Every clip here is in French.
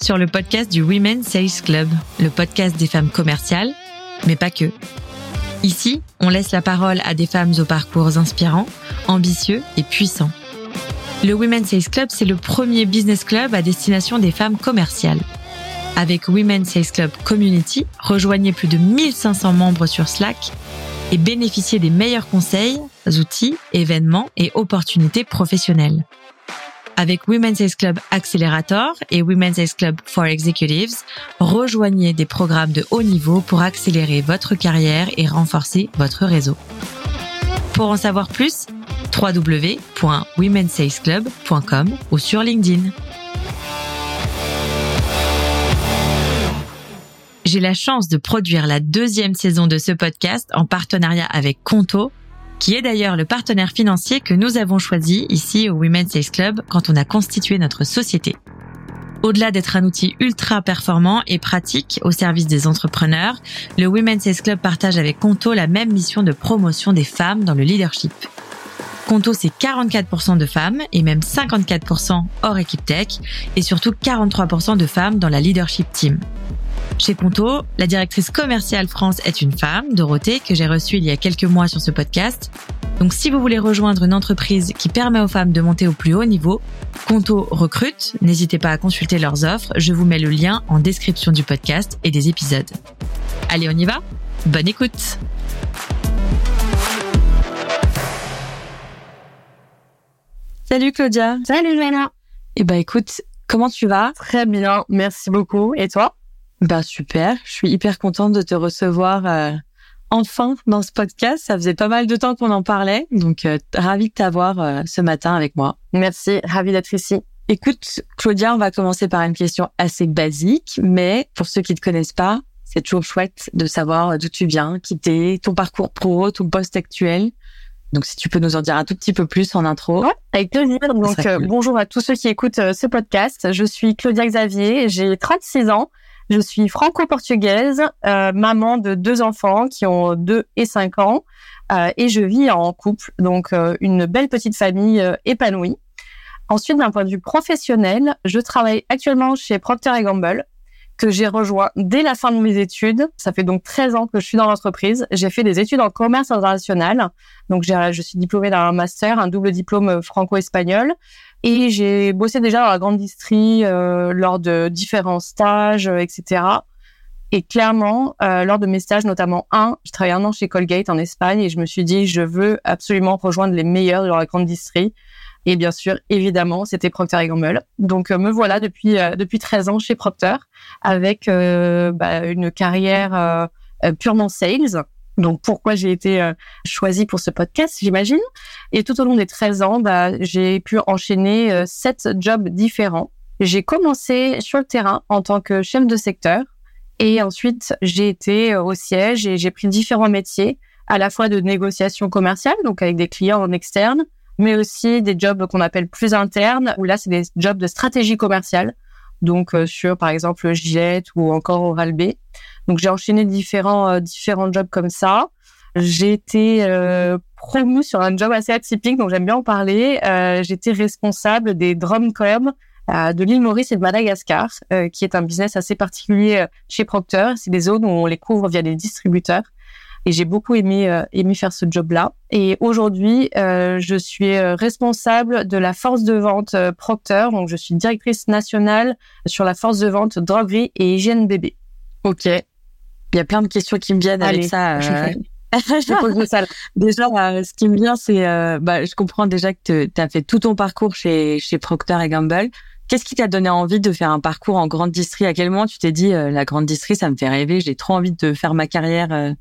Sur le podcast du Women Sales Club, le podcast des femmes commerciales, mais pas que. Ici, on laisse la parole à des femmes aux parcours inspirants, ambitieux et puissants. Le Women Sales Club, c'est le premier business club à destination des femmes commerciales. Avec Women Sales Club Community, rejoignez plus de 1500 membres sur Slack et bénéficiez des meilleurs conseils, outils, événements et opportunités professionnelles. Avec Women's Sales Club Accelerator et Women's Sales Club for Executives, rejoignez des programmes de haut niveau pour accélérer votre carrière et renforcer votre réseau. Pour en savoir plus, www.womensalesclub.com ou sur LinkedIn. J'ai la chance de produire la deuxième saison de ce podcast en partenariat avec Conto, qui est d'ailleurs le partenaire financier que nous avons choisi ici au Women's Sales Club quand on a constitué notre société. Au-delà d'être un outil ultra performant et pratique au service des entrepreneurs, le Women's Sales Club partage avec Conto la même mission de promotion des femmes dans le leadership. Conto, c'est 44% de femmes et même 54% hors équipe tech et surtout 43% de femmes dans la leadership team. Chez Conto, la directrice commerciale France est une femme, Dorothée, que j'ai reçue il y a quelques mois sur ce podcast. Donc si vous voulez rejoindre une entreprise qui permet aux femmes de monter au plus haut niveau, Conto recrute, n'hésitez pas à consulter leurs offres, je vous mets le lien en description du podcast et des épisodes. Allez, on y va. Bonne écoute. Salut Claudia. Salut Joanna Eh ben écoute, comment tu vas? Très bien, merci beaucoup. Et toi? Bah super, je suis hyper contente de te recevoir euh, enfin dans ce podcast. Ça faisait pas mal de temps qu'on en parlait, donc euh, ravie de t'avoir euh, ce matin avec moi. Merci, ravie d'être ici. Écoute, Claudia, on va commencer par une question assez basique, mais pour ceux qui te connaissent pas, c'est toujours chouette de savoir d'où tu viens, qui t'es, ton parcours pro, ton poste actuel. Donc, si tu peux nous en dire un tout petit peu plus en intro. Ouais, avec plaisir. Donc, bonjour à tous ceux qui écoutent ce podcast. Je suis Claudia Xavier, j'ai 36 ans. Je suis franco-portugaise, euh, maman de deux enfants qui ont deux et cinq ans, euh, et je vis en couple, donc euh, une belle petite famille épanouie. Ensuite, d'un point de vue professionnel, je travaille actuellement chez Procter Gamble, que j'ai rejoint dès la fin de mes études. Ça fait donc 13 ans que je suis dans l'entreprise. J'ai fait des études en commerce international. Donc, je suis diplômée d'un master, un double diplôme franco-espagnol. Et j'ai bossé déjà dans la grande distrie euh, lors de différents stages, euh, etc. Et clairement, euh, lors de mes stages, notamment un, je travaillé un an chez Colgate en Espagne et je me suis dit, je veux absolument rejoindre les meilleurs de la grande distrie. Et bien sûr, évidemment, c'était Procter Gamble. Donc, me voilà depuis depuis 13 ans chez Procter avec bah, une carrière purement sales donc pourquoi j'ai été euh, choisie pour ce podcast, j'imagine. Et tout au long des 13 ans, bah, j'ai pu enchaîner euh, sept jobs différents. J'ai commencé sur le terrain en tant que chef de secteur et ensuite j'ai été euh, au siège et j'ai pris différents métiers, à la fois de négociation commerciale, donc avec des clients en externe, mais aussi des jobs qu'on appelle plus internes, où là c'est des jobs de stratégie commerciale, donc sur par exemple Gillette ou encore Oral B. Donc j'ai enchaîné différents euh, différents jobs comme ça. J'ai été euh, promue sur un job assez atypique, donc j'aime bien en parler. Euh, J'étais responsable des Drumcom euh, de l'île Maurice et de Madagascar, euh, qui est un business assez particulier chez Procter. C'est des zones où on les couvre via des distributeurs. Et j'ai beaucoup aimé aimé faire ce job-là. Et aujourd'hui, je suis responsable de la force de vente Procter. Donc, je suis directrice nationale sur la force de vente droguerie et hygiène bébé. Ok. Il y a plein de questions qui me viennent avec ça. Euh... je. Déjà, euh, ce qui me vient, c'est, euh, bah, je comprends déjà que tu as fait tout ton parcours chez, chez Procter et Gamble. Qu'est-ce qui t'a donné envie de faire un parcours en grande distrie À quel moment tu t'es dit, euh, la grande distrie, ça me fait rêver, j'ai trop envie de faire ma carrière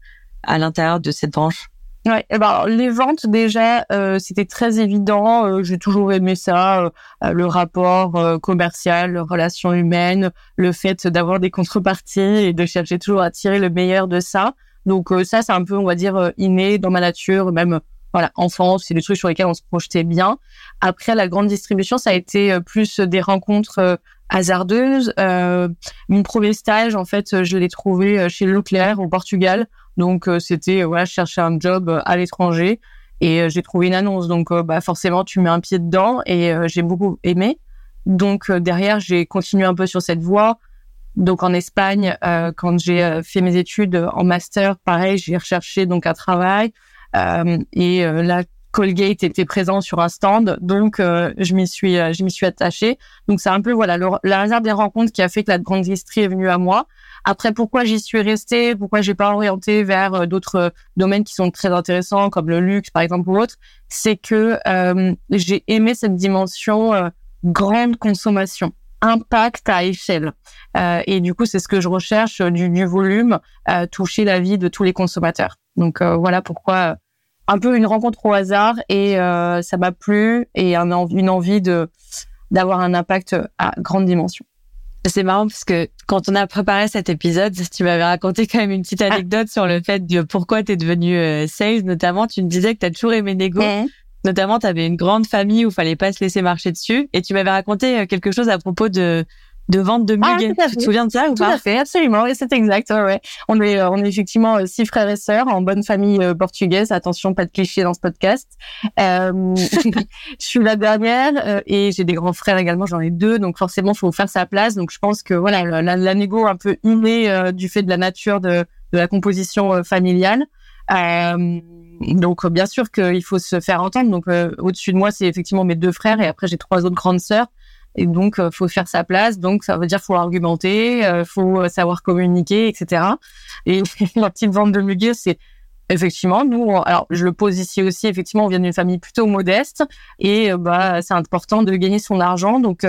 à l'intérieur de cette branche Ouais, eh ben, les ventes déjà, euh, c'était très évident. Euh, j'ai toujours aimé ça, euh, le rapport commercial, relation humaine, le fait d'avoir des contreparties et de chercher toujours à tirer le meilleur de ça. Donc ça, c'est un peu, on va dire, inné dans ma nature, même voilà, enfance, c'est des trucs sur lesquels on se projetait bien. Après, la grande distribution, ça a été plus des rencontres hasardeuses. mon premier stage, en fait, je l'ai trouvé chez Leclerc au Portugal donc euh, c'était voilà chercher un job euh, à l'étranger et euh, j'ai trouvé une annonce. Donc bah forcément tu mets un pied dedans et j'ai beaucoup aimé. donc derrière, j'ai continué un peu sur cette voie. Donc en Espagne, quand j'ai fait mes études en master, pareil, j'ai recherché donc un travail. et là, Colgate était présent sur un stand, donc je m'y suis, je m'y suis attachée. Donc c'est un peu voilà le, la hasard des rencontres qui a fait que la grande industrie est venue à moi. Après, pourquoi j'y suis restée, pourquoi j'ai pas orienté vers euh, d'autres euh, domaines qui sont très intéressants, comme le luxe, par exemple, ou autre, c'est que euh, j'ai aimé cette dimension grande consommation impact à échelle. et du coup, c'est ce que je recherche du, du volume, toucher la vie de tous les consommateurs. Donc voilà pourquoi un peu une rencontre au hasard et ça m'a plu et un, une envie de d'avoir un impact à grande dimension. C'est marrant parce que quand on a préparé cet épisode, tu m'avais raconté quand même une petite anecdote sur le fait de pourquoi tu es devenu euh, sales, notamment. Tu me disais que tu as toujours aimé négo. Notamment, tu avais une grande famille où fallait pas se laisser marcher dessus. Et tu m'avais raconté euh, quelque chose à propos de de vente de ah, muguet. tu te souviens de ça ou tout pas à fait, absolument. Et c'est exact. Ouais. On est, euh, on est effectivement euh, six frères et sœurs en bonne famille euh, portugaise. Attention, pas de clichés dans ce podcast. Euh, je suis la dernière et j'ai des grands frères également. J'en ai deux, donc forcément, faut faire sa place. Donc, je pense que voilà, la, la négo un peu innée du fait de la nature de, de la composition familiale. donc, bien sûr qu'il faut se faire entendre. Donc, au-dessus de moi, c'est effectivement mes deux frères et après j'ai trois autres grandes sœurs. Et donc, euh, faut faire sa place. Donc, ça veut dire faut argumenter, euh, faut euh, savoir communiquer, etc. Et la petite vente de muguet, c'est effectivement nous. alors, je le pose ici aussi. Effectivement, on vient d'une famille plutôt modeste et bah c'est important de gagner son argent. Donc,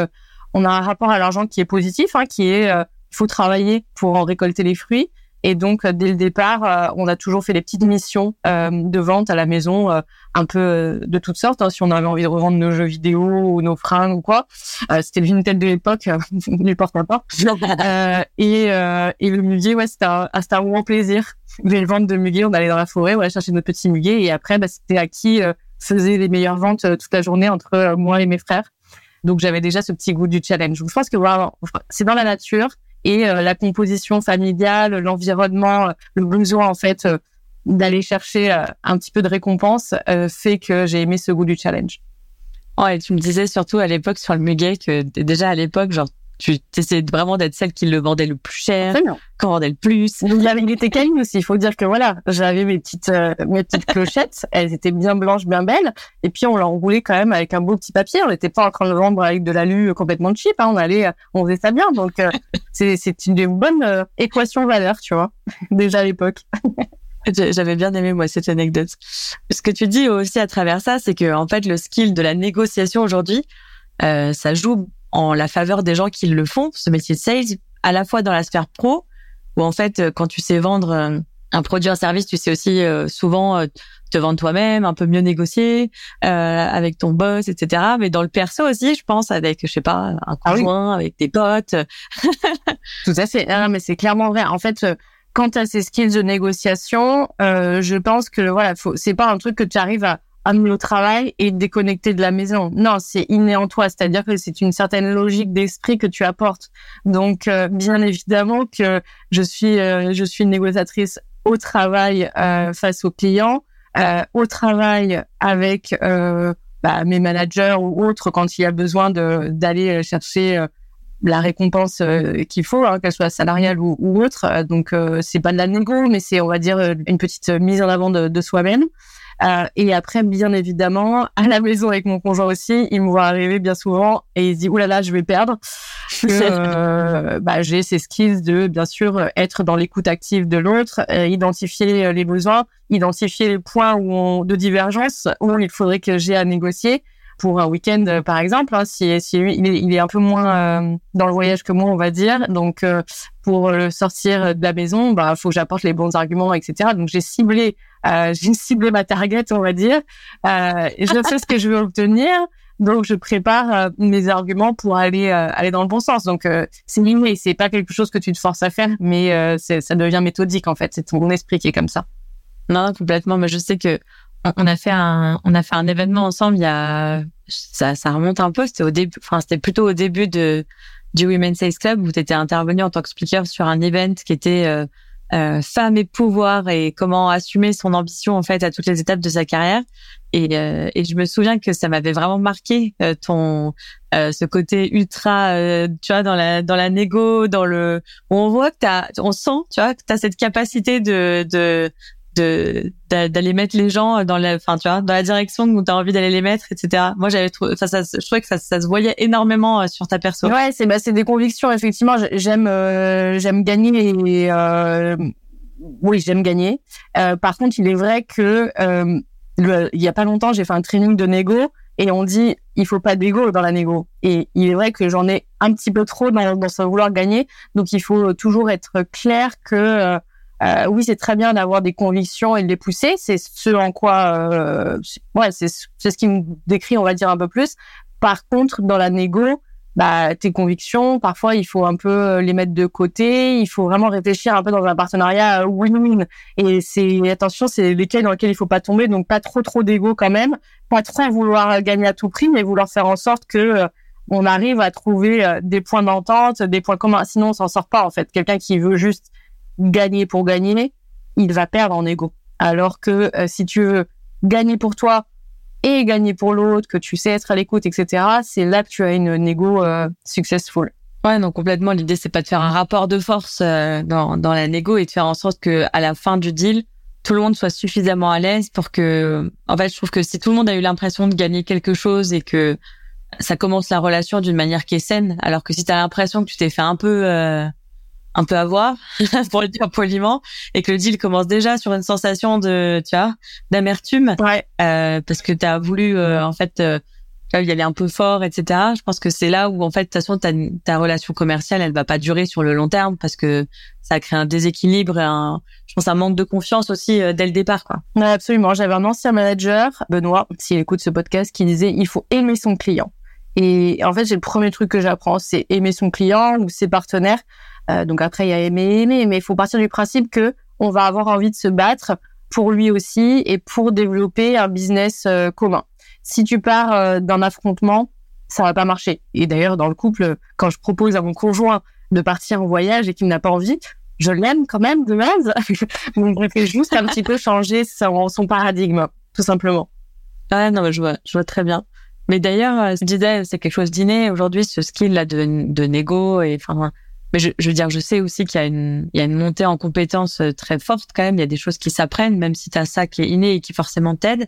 on a un rapport à l'argent qui est positif, hein, qui est il faut travailler pour en récolter les fruits. Et donc, euh, dès le départ, euh, on a toujours fait des petites missions euh, de vente à la maison, un peu de toutes sortes. Hein, si on avait envie de revendre nos jeux vidéo ou nos fringues ou quoi, c'était le Vinted de l'époque, du porte-à-porte. et, et le muguet, ouais, c'était un, c'était un moment plaisir. Les ventes de muguet, on allait dans la forêt, on allait chercher notre petit muguet, et après, bah, c'était à qui faisait les meilleures ventes toute la journée entre moi et mes frères. Donc, j'avais déjà ce petit goût du challenge. Je pense que voilà, c'est dans la nature et euh, la composition familiale, l'environnement, le besoin en fait euh, d'aller chercher euh, un petit peu de récompense fait que j'ai aimé ce goût du challenge. Ouais, tu me disais surtout à l'époque sur le muguet que déjà à l'époque, genre tu essayais vraiment d'être celle qui le vendait le plus cher, qui vendait le plus. Donc il était câline aussi. Il faut dire que voilà, j'avais mes petites euh, mes petites clochettes, elles étaient bien blanches, bien belles, et puis on l'enroulait quand même avec un beau petit papier. On n'était pas en train de le vendre avec de l'alu complètement cheap. Hein. On allait, on faisait ça bien. Donc euh, c'est c'est une bonne euh, équation valeur, tu vois, déjà à l'époque. J'avais bien aimé moi cette anecdote. Ce que tu dis aussi à travers ça, c'est que en fait le skill de la négociation aujourd'hui, euh, ça joue en la faveur des gens qui le font, ce métier de sales, à la fois dans la sphère pro, où en fait, euh, quand tu sais vendre euh, un produit, un service, tu sais aussi euh, souvent te vendre toi-même, un peu mieux négocier avec ton boss, etc. Mais dans le perso aussi, je pense avec, je sais pas, un ah conjoint, avec des potes. Tout à fait. Ah, mais c'est clairement vrai. En fait, quant à ces skills de négociation, je pense que voilà, c'est pas un truc que tu arrives à amener au travail et déconnecter de la maison. Non, c'est inné en toi, c'est-à-dire que c'est une certaine logique d'esprit que tu apportes. Donc, euh, bien évidemment que je suis, euh, je suis une négociatrice au travail euh, face aux clients, au travail avec bah, mes managers ou autres quand il y a besoin d'aller chercher la récompense qu'il faut, hein, qu'elle soit salariale ou, autre. Donc, c'est pas de la négo, mais c'est, on va dire, une petite mise en avant de soi-même. Euh, et après, bien évidemment, à la maison avec mon conjoint aussi, il me voit arriver bien souvent et il se dit oulala, là là, je vais perdre. euh, bah, j'ai ces skills de bien sûr être dans l'écoute active de l'autre, euh, identifier les besoins, identifier les points où on, de divergence où il faudrait que j'ai à négocier pour un week-end, euh, par exemple. Hein, si, il est, un peu moins euh, dans le voyage que moi, on va dire. Donc, euh, pour le sortir de la maison, bah, faut que j'apporte les bons arguments, etc. Donc, j'ai ciblé, ciblé ma target, on va dire. je sais ce que je veux obtenir. Donc, je prépare mes arguments pour aller aller dans le bon sens. Donc, c'est inné, c'est pas quelque chose que tu te forces à faire, mais ça devient méthodique en fait. C'est ton esprit qui est comme ça. Non, complètement. Mais je sais que on a fait un on a fait un événement ensemble il y a ça ça remonte un peu c'était au début enfin c'était plutôt au début de du Women's Sales Club où tu étais intervenu en tant que sur un event qui était euh, euh, femme et pouvoir et comment assumer son ambition en fait à toutes les étapes de sa carrière. Et, euh, et je me souviens que ça m'avait vraiment marqué euh, ton euh, ce côté ultra, tu vois, dans la dans la négo, dans le où on voit que t'as, on sent, tu vois, que t'as cette capacité de de d'aller mettre les gens dans la enfin tu vois dans la direction où tu as envie d'aller les mettre etc moi j'avais trouvé ça, ça je trouvais que ça, ça se voyait énormément sur ta personne ouais c'est bah c'est des convictions effectivement j'aime j'aime gagner et oui j'aime gagner par contre il est vrai que il y a pas longtemps, j'ai fait un training de négo et on dit il faut pas d'ego dans la négo. Et il est vrai que j'en ai un petit peu trop dans, dans ce vouloir gagner. Donc il faut toujours être clair que euh, oui, c'est très bien d'avoir des convictions et de les pousser. C'est ce en quoi, euh, ouais, c'est ce qui me décrit, on va dire un peu plus. Par contre, dans la négo, bah, tes convictions, parfois il faut un peu euh, les mettre de côté, il faut vraiment réfléchir un peu dans un partenariat euh, win-win. Et c'est attention, c'est lesquels dans lesquels il faut pas tomber, donc pas trop trop d'ego quand même, pas trop vouloir gagner à tout prix, mais vouloir faire en sorte que euh, on arrive à trouver des points d'entente, des points communs. Sinon, on s'en sort pas en fait. Quelqu'un qui veut juste gagner pour gagner, il va perdre en ego. Alors que si tu veux gagner pour toi, et gagner pour l'autre, que tu sais être à l'écoute, etc., c'est là que tu as une négo euh, successful. Ouais, donc complètement. L'idée, c'est pas de faire un rapport de force euh, dans, dans la négo et de faire en sorte que à la fin du deal, tout le monde soit suffisamment à l'aise pour que, en fait, je trouve que si tout le monde a eu l'impression de gagner quelque chose et que ça commence la relation d'une manière qui est saine, alors que si tu as l'impression que tu t'es fait un peu euh, un peu avoir, pour le dire poliment, et que le deal commence déjà sur une sensation de, tu vois, d'amertume, ouais. euh, parce que tu as voulu, euh, en fait, euh, y aller un peu fort, etc. Je pense que c'est là où, en fait, de toute façon, ta, ta relation commerciale, elle va pas durer sur le long terme, parce que ça crée un déséquilibre et un, je pense, un manque de confiance aussi euh, dès le départ, quoi. Ouais, absolument. J'avais un ancien manager, Benoît, s'il écoute ce podcast, qui disait, il faut aimer son client. Et en fait, j'ai le premier truc que j'apprends, c'est aimer son client ou ses partenaires. Euh, donc après, il y a aimer, aimer, mais il faut partir du principe que on va avoir envie de se battre pour lui aussi et pour développer un business euh, commun. Si tu pars euh, d'un affrontement, ça va pas marcher. Et d'ailleurs, dans le couple, quand je propose à mon conjoint de partir en voyage et qu'il n'a pas envie, je l'aime quand même de base. Donc, je juste un petit peu changer son, son paradigme, tout simplement. Ah non, je vois, je vois très bien. Mais d'ailleurs, je disais, c'est quelque chose d'inné aujourd'hui, ce skill là de, de négo et enfin mais je, je, veux dire, je sais aussi qu'il y a une, il y a une montée en compétences euh, très forte quand même. Il y a des choses qui s'apprennent, même si tu as ça qui est inné et qui forcément t'aide.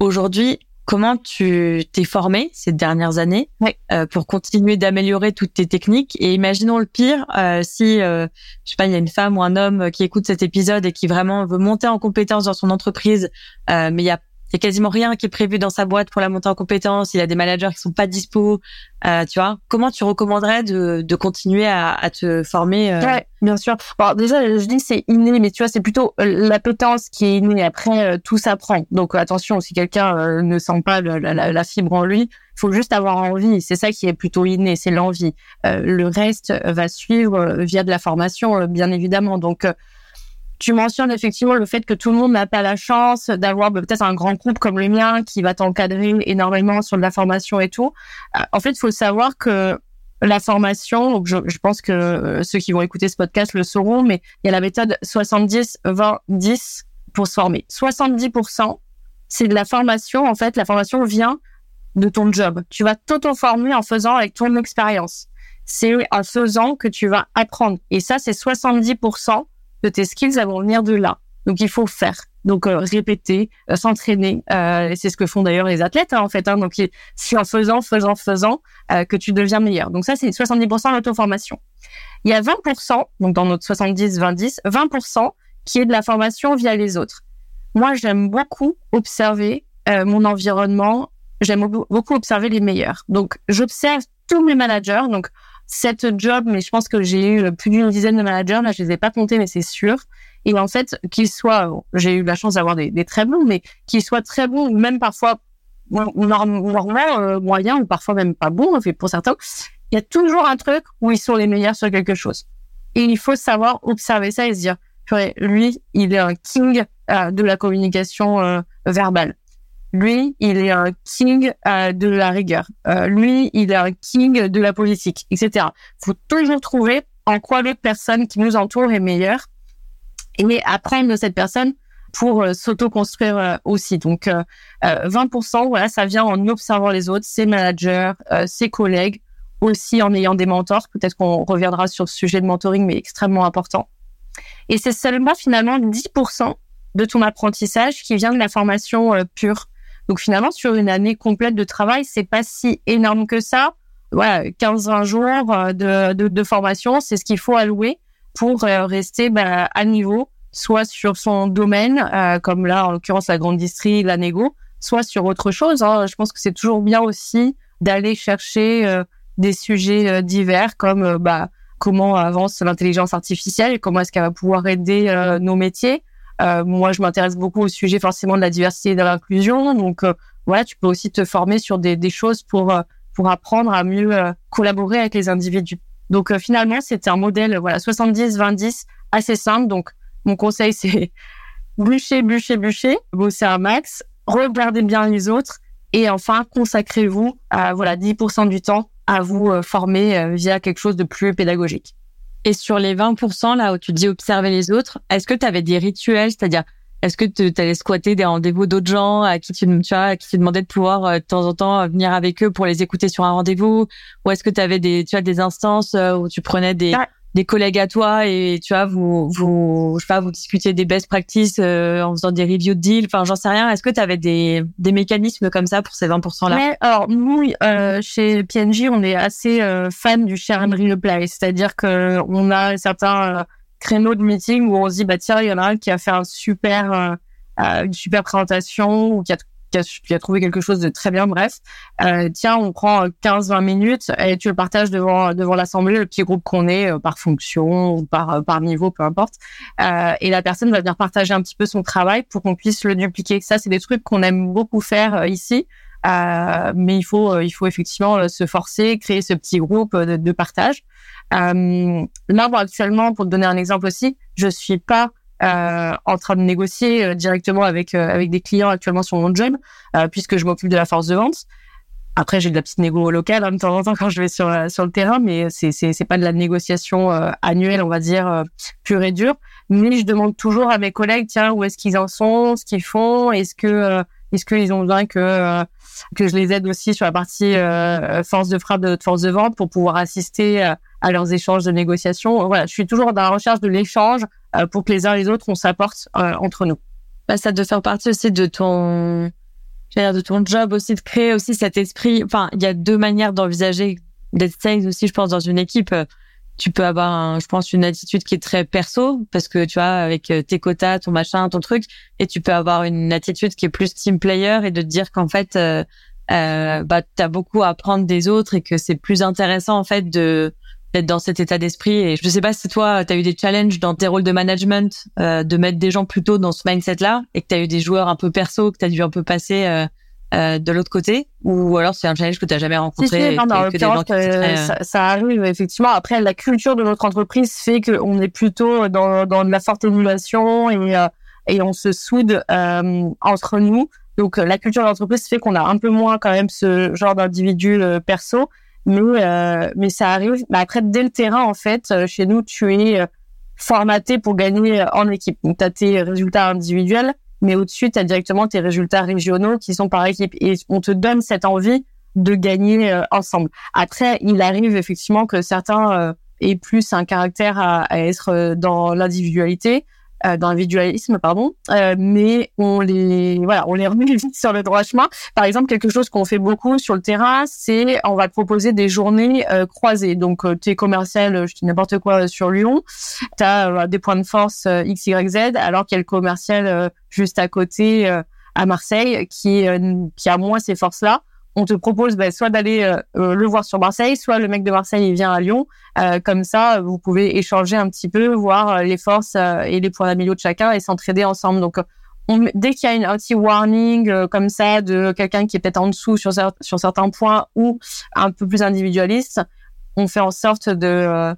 Aujourd'hui, comment tu t'es formé ces dernières années euh, pour continuer d'améliorer toutes tes techniques? Et imaginons le pire, euh, si, euh, je sais pas, il y a une femme ou un homme qui écoute cet épisode et qui vraiment veut monter en compétence dans son entreprise, euh, mais il y a il y a quasiment rien qui est prévu dans sa boîte pour la montée en compétences. Il a des managers qui sont pas dispo. Euh, tu vois, comment tu recommanderais de, de continuer à, à te former euh... Ouais, bien sûr. Bon, déjà, je dis c'est inné, mais tu vois, c'est plutôt euh, l'appétence qui est innée. Après, euh, tout s'apprend. Donc attention, si quelqu'un ne sent pas la, la, la, fibre en lui, faut juste avoir envie. C'est ça qui est plutôt inné, c'est l'envie. le reste va suivre via de la formation, bien évidemment. Donc tu mentionnes effectivement le fait que tout le monde n'a pas la chance d'avoir bah, peut-être un grand groupe comme le mien qui va t'encadrer énormément sur de la formation et tout. Euh, en fait, il faut savoir que la formation, donc je, je pense que euh, ceux qui vont écouter ce podcast le sauront, mais il y a la méthode 70-20-10 pour se former. 70%, c'est de la formation. En fait, la formation vient de ton job. Tu vas t'auto-former en faisant avec ton expérience. C'est en faisant que tu vas apprendre. Et ça, c'est 70% de tes skills, elles vont venir de là. Donc il faut faire. Donc euh, répéter, euh, s'entraîner. Euh, c'est ce que font d'ailleurs les athlètes hein, en fait. Hein. Donc c'est en faisant, faisant, faisant que tu deviens meilleur. Donc ça c'est 70% d'auto-formation. Il y a 20%, donc dans notre 70-20-10, 20% qui est de la formation via les autres. Moi j'aime beaucoup observer mon environnement. J'aime beaucoup observer les meilleurs. Donc j'observe tous mes managers. Donc sept jobs, mais je pense que j'ai eu plus d'une dizaine de managers. Là, je les ai pas comptés, mais c'est sûr. Et en fait, qu'ils soient, j'ai eu la chance d'avoir des, très bons, mais qu'ils soient très bons, même parfois normalement euh, moyens, ou parfois même pas bons, pour certains, il y a toujours un truc où ils sont les meilleurs sur quelque chose. Et il faut savoir observer ça et se dire, lui, il est un king euh, de la communication euh, verbale. Lui, il est un king euh, de la rigueur. Euh, lui, il est un king de la politique, etc. faut toujours trouver en quoi l'autre personne qui nous entoure est meilleure et apprendre de cette personne pour s'auto-construire aussi. Donc 20%, voilà, ça vient en observant les autres, ses managers, ses collègues, aussi en ayant des mentors. Peut-être qu'on reviendra sur ce sujet de mentoring, mais extrêmement important. Et c'est seulement finalement 10% de ton apprentissage qui vient de la formation pure. Donc finalement, sur une année complète de travail, c'est pas si énorme que ça. Voilà, 15-20 jours euh, de, de, formation, c'est ce qu'il faut allouer pour euh, rester bah, à niveau, soit sur son domaine, euh, comme là en l'occurrence la grande distrie, la négo, soit sur autre chose. Hein. Je pense que c'est toujours bien aussi d'aller chercher des sujets divers comme bah, comment avance l'intelligence artificielle, comment est-ce qu'elle va pouvoir aider nos métiers, euh, moi, je m'intéresse beaucoup au sujet forcément de la diversité et de l'inclusion. Donc, euh, voilà, tu peux aussi te former sur des, des choses pour euh, pour apprendre à mieux collaborer avec les individus. Donc, finalement, c'était un modèle, voilà, 70-20-10, assez simple. Donc, mon conseil, c'est bûcher, bûcher, bûcher, bosser un max, regardez bien les autres et enfin, consacrez-vous à voilà 10% du temps à vous former via quelque chose de plus pédagogique. Et sur les 20% là où tu dis observer les autres, est-ce que tu avais des rituels, c'est-à-dire est-ce que tu allais squatter des rendez-vous d'autres gens à qui tu, tu vois, à qui tu demandais de pouvoir euh, de temps en temps venir avec eux pour les écouter sur un rendez-vous? Ou est-ce que tu avais des tu as des instances euh, où tu prenais des des collègues à toi et tu vois vous vous je sais pas vous discutez des best practices euh, en faisant des reviews de deal enfin j'en sais rien. Est-ce que tu avais des des mécanismes comme ça pour ces 20% là ouais, alors nous euh, chez PNJ on est assez euh, fan du share and replay c'est-à-dire que on a certains euh, créneaux de meeting où on se dit bah tiens il y en a un qui a fait un super une super présentation ou qui a qui a, trouvé quelque chose de très bien, bref. Euh, tiens, on prend 15-20 minutes et tu le partages devant devant l'assemblée, le petit groupe qu'on est, euh, par fonction ou par euh, par niveau, peu importe. Euh, et la personne va venir partager un petit peu son travail pour qu'on puisse le dupliquer. Ça, c'est des trucs qu'on aime beaucoup faire euh, ici. mais il faut il faut effectivement se forcer, créer ce petit groupe de, de partage. là, bon, actuellement, pour te donner un exemple aussi, je suis pas euh, en train de négocier euh, directement avec euh, avec des clients actuellement sur mon job, puisque je m'occupe de la force de vente. Après, j'ai de la petite négo locale hein, de temps en temps quand je vais sur sur le terrain, mais c'est c'est c'est pas de la négociation annuelle, on va dire pure et dure. Mais je demande toujours à mes collègues, tiens, où est-ce qu'ils en sont, ce qu'ils font, est-ce que est-ce qu'ils ont besoin que que je les aide aussi sur la partie force de frappe de notre force de vente pour pouvoir assister à leurs échanges de négociation. Voilà, je suis toujours dans la recherche de l'échange euh, pour que les uns et les autres on s'apporte euh, entre nous. Bah, ça doit faire partie aussi de ton, dire de ton job aussi de créer aussi cet esprit. Enfin, il y a deux manières d'envisager d'être sales aussi, je pense, dans une équipe. Tu peux avoir, je pense, une attitude qui est très perso parce que tu vois, avec euh, tes quotas, ton machin, ton truc, et tu peux avoir une attitude qui est plus team player et de te dire qu'en fait, euh, euh, bah, t'as beaucoup à apprendre des autres et que c'est plus intéressant en fait de d'être dans cet état d'esprit. Et je sais pas si toi, tu as eu des challenges dans tes rôles de management, euh, de mettre des gens plutôt dans ce mindset-là, et que tu as eu des joueurs un peu perso, que tu as dû un peu passer euh, euh, de l'autre côté, ou alors c'est un challenge que tu jamais rencontré. Si, non, non, euh, ça, ça, arrive effectivement. Après, la culture de notre entreprise fait qu'on est plutôt dans, dans de la forte émulation et, euh, et on se soude entre nous. Donc, la culture de l'entreprise fait qu'on a un peu moins quand même ce genre d'individu perso mais euh, mais ça arrive. Mais après, dès le terrain, en fait, euh, chez nous, tu es euh, formaté pour gagner en équipe. Donc, tu as tes résultats individuels, mais au-dessus, tu as directement tes résultats régionaux qui sont par équipe. Et on te donne cette envie de gagner ensemble. Après, il arrive effectivement que certains aient plus un caractère à être dans l'individualité, euh, dans l'individualisme, pardon, euh, mais on les voilà, on les remet vite sur le droit chemin. Par exemple, quelque chose qu'on fait beaucoup sur le terrain, c'est on va proposer des journées euh, croisées. Donc, euh, tu es commercial, je dis n'importe quoi sur Lyon, tu as des points de force X, Y, Z, alors qu'il y a le commercial juste à côté à Marseille qui qui a moins ces forces-là on te propose bah, soit d'aller euh, euh, le voir sur Marseille, soit le mec de Marseille il vient à Lyon. Euh, comme ça, vous pouvez échanger un petit peu, voir les forces et les points d'amélioration de chacun et s'entraider ensemble. Donc, on, dès qu'il y a une, un petit warning comme ça de quelqu'un qui est peut-être en dessous sur, sur certains points ou un peu plus individualiste, on fait en sorte de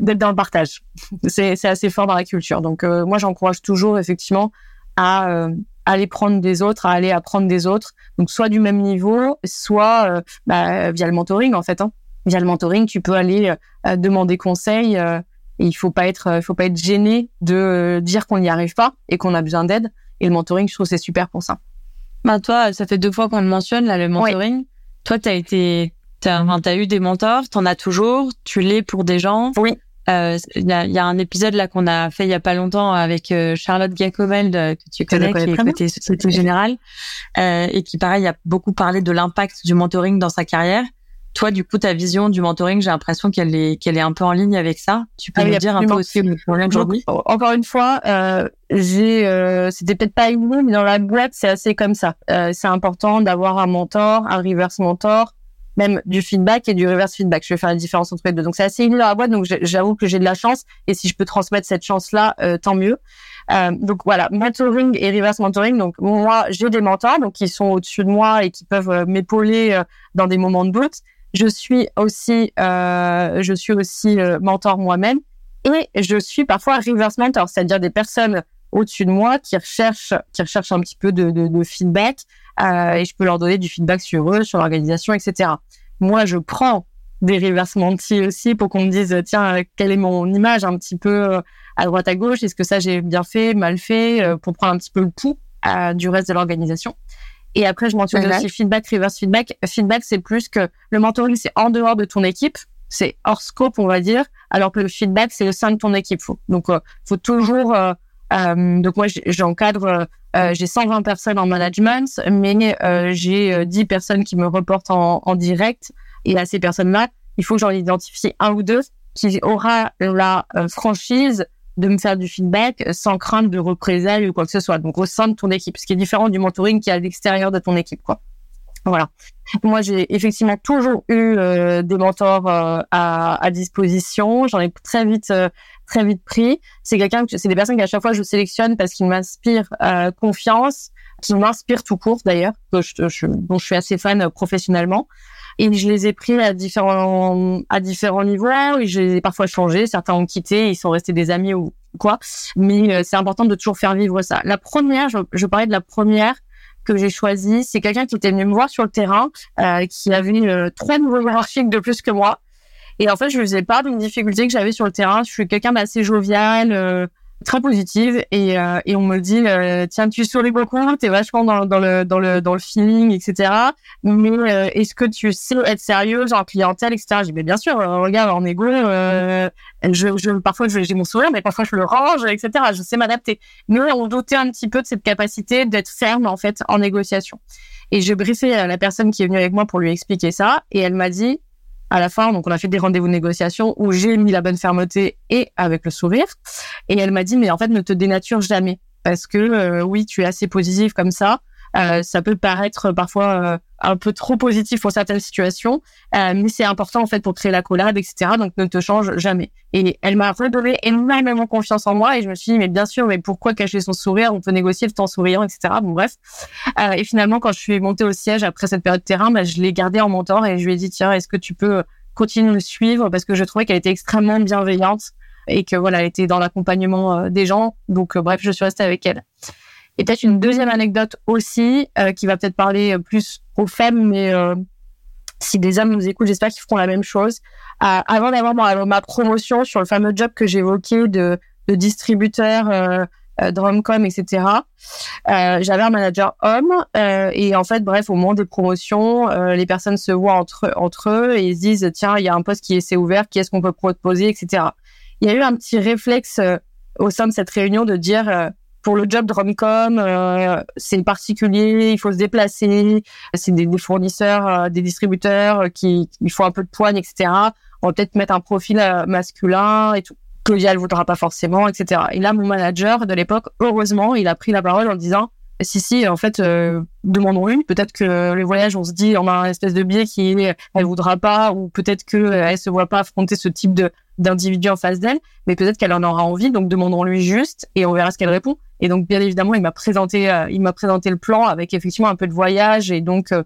d'être dans le partage. C'est assez fort dans la culture. Donc, moi, j'encourage toujours effectivement à aller prendre des autres, à aller apprendre des autres. Donc soit du même niveau, soit euh, bah, via le mentoring en fait. Hein. Via le mentoring, tu peux aller euh, demander conseil. Euh, et il faut pas être, faut pas être gêné de dire qu'on n'y arrive pas et qu'on a besoin d'aide. Et le mentoring, je trouve c'est super pour ça. Bah toi, ça fait deux fois qu'on le mentionne là, le mentoring. Toi, t'as été, t'as, as eu des mentors, t'en as toujours, tu l'es pour des gens. Oui. Euh, il y, a, y, a, un épisode là qu'on a fait il y a pas longtemps avec euh, Charlotte Gacomel que tu connais, qui est côté Société Générale euh, et qui pareil a beaucoup parlé de l'impact du mentoring dans sa carrière. Toi, du coup, ta vision du mentoring, j'ai l'impression qu'elle est qu'elle est un peu en ligne avec ça. Tu peux ah, nous dire un peu aussi aujourd'hui Encore une fois, euh, j'ai euh, c'était peut-être pas une mais dans la boîte, c'est assez comme ça. Euh, c'est important d'avoir un mentor, un reverse mentor, même du feedback et du reverse feedback. Je vais faire la différence entre les deux. Donc c'est assez inné dans la boîte, donc j'avoue que j'ai de la chance et si je peux transmettre cette chance-là, euh, tant mieux. Euh, donc voilà, mentoring et reverse mentoring. Donc moi, j'ai des mentors donc qui sont au-dessus de moi et qui peuvent euh, m'épauler dans des moments de doute. Je suis aussi, je suis aussi mentor moi-même et je suis parfois reverse mentor, c'est-à-dire des personnes au-dessus de moi qui recherchent, qui recherchent un petit peu de, feedback euh, et je peux leur donner du feedback sur eux, sur l'organisation, etc. Moi, je prends des reverse mentis aussi pour qu'on me dise tiens quelle est mon image un petit peu euh, à droite à gauche? Est-ce que ça j'ai bien fait mal fait euh, pour prendre un petit peu le pouls euh, du reste de l'organisation? Et après je mentionne aussi feedback reverse feedback. Feedback c'est plus que le mentoring c'est en dehors de ton équipe. C'est hors scope on va dire. Alors que le feedback c'est le sein de ton équipe. Donc faut toujours euh, donc moi, j'encadre, euh, j'ai 120 personnes en management, mais euh, j'ai 10 personnes qui me reportent en, en direct. Et à ces personnes-là, il faut que j'en identifie un ou deux qui aura la franchise de me faire du feedback sans crainte de représailles ou quoi que ce soit. Donc au sein de ton équipe, ce qui est différent du mentoring qui est à l'extérieur de ton équipe, quoi. Voilà. Moi, j'ai effectivement toujours eu des mentors à, à, disposition. J'en ai très vite très vite pris. C'est quelqu'un que c'est des personnes qu'à chaque fois je sélectionne parce qu'ils m'inspirent euh, confiance, qui m'inspirent tout court d'ailleurs, que je, je, suis assez fan euh, professionnellement. Et je les ai pris à différents à différents niveaux. Je les ai parfois changés. Certains ont quitté, ils sont restés des amis ou quoi. Mais euh, c'est important de toujours faire vivre ça. La première, je, je parlais de la première que j'ai choisie, c'est quelqu'un qui était venu me voir sur le terrain, euh, qui avait euh, trois niveaux hiérarchiques de plus que moi et en fait, je faisais pas d'une difficulté que j'avais sur le terrain. Je suis quelqu'un d'assez jovial, euh, très positive, et, euh, et on me dit euh, tiens, tu souris beaucoup, t'es vachement dans, dans le dans le dans le feeling, etc. Mais est-ce que tu sais être sérieuse en clientèle, etc. J'ai mais bien sûr, regarde en égo, je, je parfois j'ai mon sourire, mais parfois je le range, etc. Je sais m'adapter. Mais on doutait un petit peu de cette capacité d'être ferme en fait en négociation. Et j'ai briefé la personne qui est venue avec moi pour lui expliquer ça, et elle m'a dit à la fin. Donc, on a fait des rendez-vous de négociation où j'ai mis la bonne fermeté et avec le sourire. Et elle m'a dit, mais en fait, ne te dénature jamais. Parce que euh, oui, tu es assez positive comme ça. Euh, ça peut paraître parfois euh, un peu trop positif pour certaines situations, euh, mais c'est important en fait pour créer la collab, etc. Donc ne te change jamais. Et elle m'a redonné énormément confiance en moi et je me suis dit mais bien sûr, mais pourquoi cacher son sourire? On peut négocier le en souriant, etc. Bon bref. et finalement, quand je suis montée au siège après cette période de terrain, bah, je l'ai gardé en mentor et je lui ai dit tiens, est-ce que tu peux continuer de le suivre? Parce que je trouvais qu'elle était extrêmement bienveillante et que voilà, elle était dans l'accompagnement des gens. Donc bref, je suis restée avec elle. Et peut-être une deuxième anecdote aussi, euh, qui va peut-être parler euh, plus aux femmes, mais euh, si des hommes nous écoutent, j'espère qu'ils feront la même chose. avant d'avoir ma, promotion sur le fameux job que j'évoquais de, de distributeur, euh, Drumcom, etc., j'avais un manager homme. et en fait, bref, au moment des promotions, les personnes se voient entre, entre eux et ils se disent, tiens, il y a un poste qui est ouvert, qui est-ce qu'on peut proposer, etc. Il y a eu un petit réflexe au sein de cette réunion de dire pour le job de Romcom, euh, c'est particulier, il faut se déplacer, c'est des, fournisseurs, euh, des distributeurs euh, qui il faut un peu de poigne, etc. On va peut-être mettre un profil masculin et tout. Claudia, elle voudra pas forcément, etc. Et là, mon manager de l'époque, heureusement, il a pris la parole en disant si si en fait demandons-lui peut-être que le voyage on se dit on a un espèce de biais qui elle voudra pas ou peut-être que elle se voit pas affronter ce type de d'individu en face d'elle mais peut-être qu'elle en aura envie donc demandons-lui juste et on verra ce qu'elle répond et donc, bien évidemment, il m'a présenté, euh, il m'a présenté le plan avec effectivement un peu de voyage. Et donc, euh,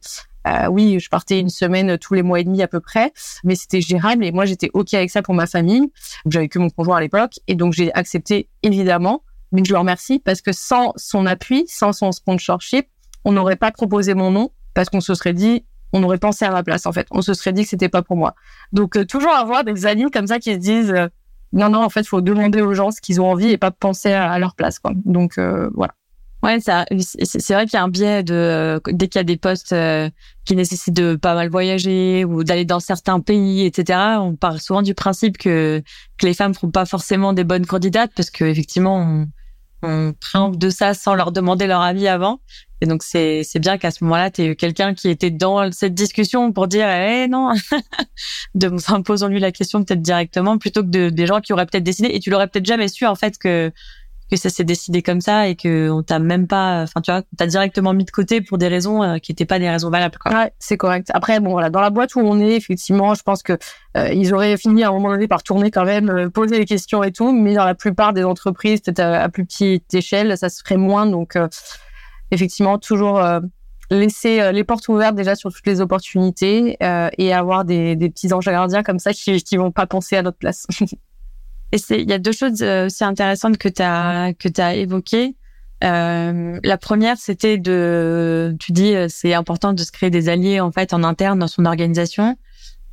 euh, oui, je partais une semaine tous les mois et demi à peu près, mais c'était gérable. Et moi, j'étais ok avec ça pour ma famille. J'avais que mon conjoint à l'époque, et donc j'ai accepté évidemment. Mais je le remercie parce que sans son appui, sans son sponsorship, on n'aurait pas proposé mon nom parce qu'on se serait dit, on aurait pensé à ma place en fait. On se serait dit que c'était pas pour moi. Donc toujours avoir des amis comme ça qui se disent non, non, en fait, il faut demander aux gens ce qu'ils ont envie et pas penser à, leur place. Quoi. Donc, euh, voilà. Ouais, ça, c'est vrai qu'il y a un biais de dès qu'il y a des postes euh, qui nécessitent de pas mal voyager ou d'aller dans certains pays, etc. On part souvent du principe que que les femmes font pas forcément des bonnes candidates parce que effectivement on de ça sans leur demander leur avis avant. Et donc c'est c'est bien qu'à ce moment-là, tu eu quelqu'un qui était dans cette discussion pour dire eh non, de en posant lui la question peut-être directement plutôt que de, des gens qui auraient peut-être décidé et tu l'aurais peut-être jamais su en fait que que ça s'est décidé comme ça et que on t'a même pas, enfin tu vois, t'as directement mis de côté pour des raisons euh, qui n'étaient pas des raisons valables. Quoi. Ouais, c'est correct. Après bon voilà, dans la boîte où on est, effectivement, je pense que euh, ils auraient fini à un moment donné par tourner quand même, euh, poser les questions et tout, mais dans la plupart des entreprises, peut-être à, plus petite échelle, ça se ferait moins. Donc effectivement, toujours laisser les portes ouvertes déjà sur toutes les opportunités et avoir des, petits anges gardiens comme ça qui, qui vont pas penser à notre place. Et il y a deux choses euh, aussi intéressantes que tu as que tu as évoquées. Euh, la première, c'était de, tu dis, euh, c'est important de se créer des alliés en fait en interne dans son organisation.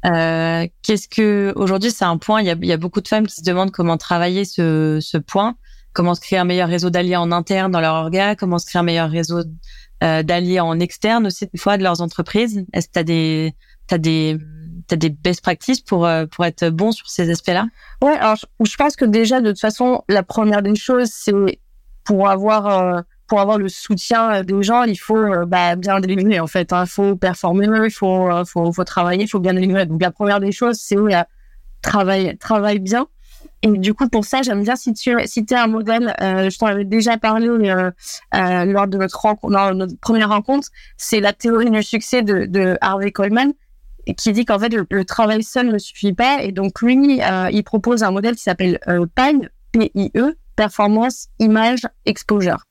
Euh, qu'est-ce que aujourd'hui, c'est un point. Il y a, y a beaucoup de femmes qui se demandent comment travailler ce, ce point, comment se créer un meilleur réseau d'alliés en interne dans leur orga, comment se créer un meilleur réseau euh, d'alliés en externe aussi des fois de leurs entreprises? Est-ce que tu as des, t'as des t'as des best practices pour euh, pour être bon sur ces aspects-là? Ouais, alors je, pense que déjà de toute façon la première des choses c'est pour avoir euh, pour avoir le soutien des gens, il faut euh, bah, bien délivrer en fait. Il hein. faut performer, il faut, faut faut travailler, il faut bien délivrer. Donc la première des choses c'est euh, travaille travaille bien. Et du coup, pour ça, j'aime bien citer, citer un modèle. Euh, je t'en avais déjà parlé euh, lors de notre, rencontre, notre première rencontre. C'est la théorie du succès de Harvey Coleman qui dit qu'en fait le, travail seul ne suffit pas et donc lui euh, il propose un modèle qui s'appelle euh, PIE P-I-E performance image exposure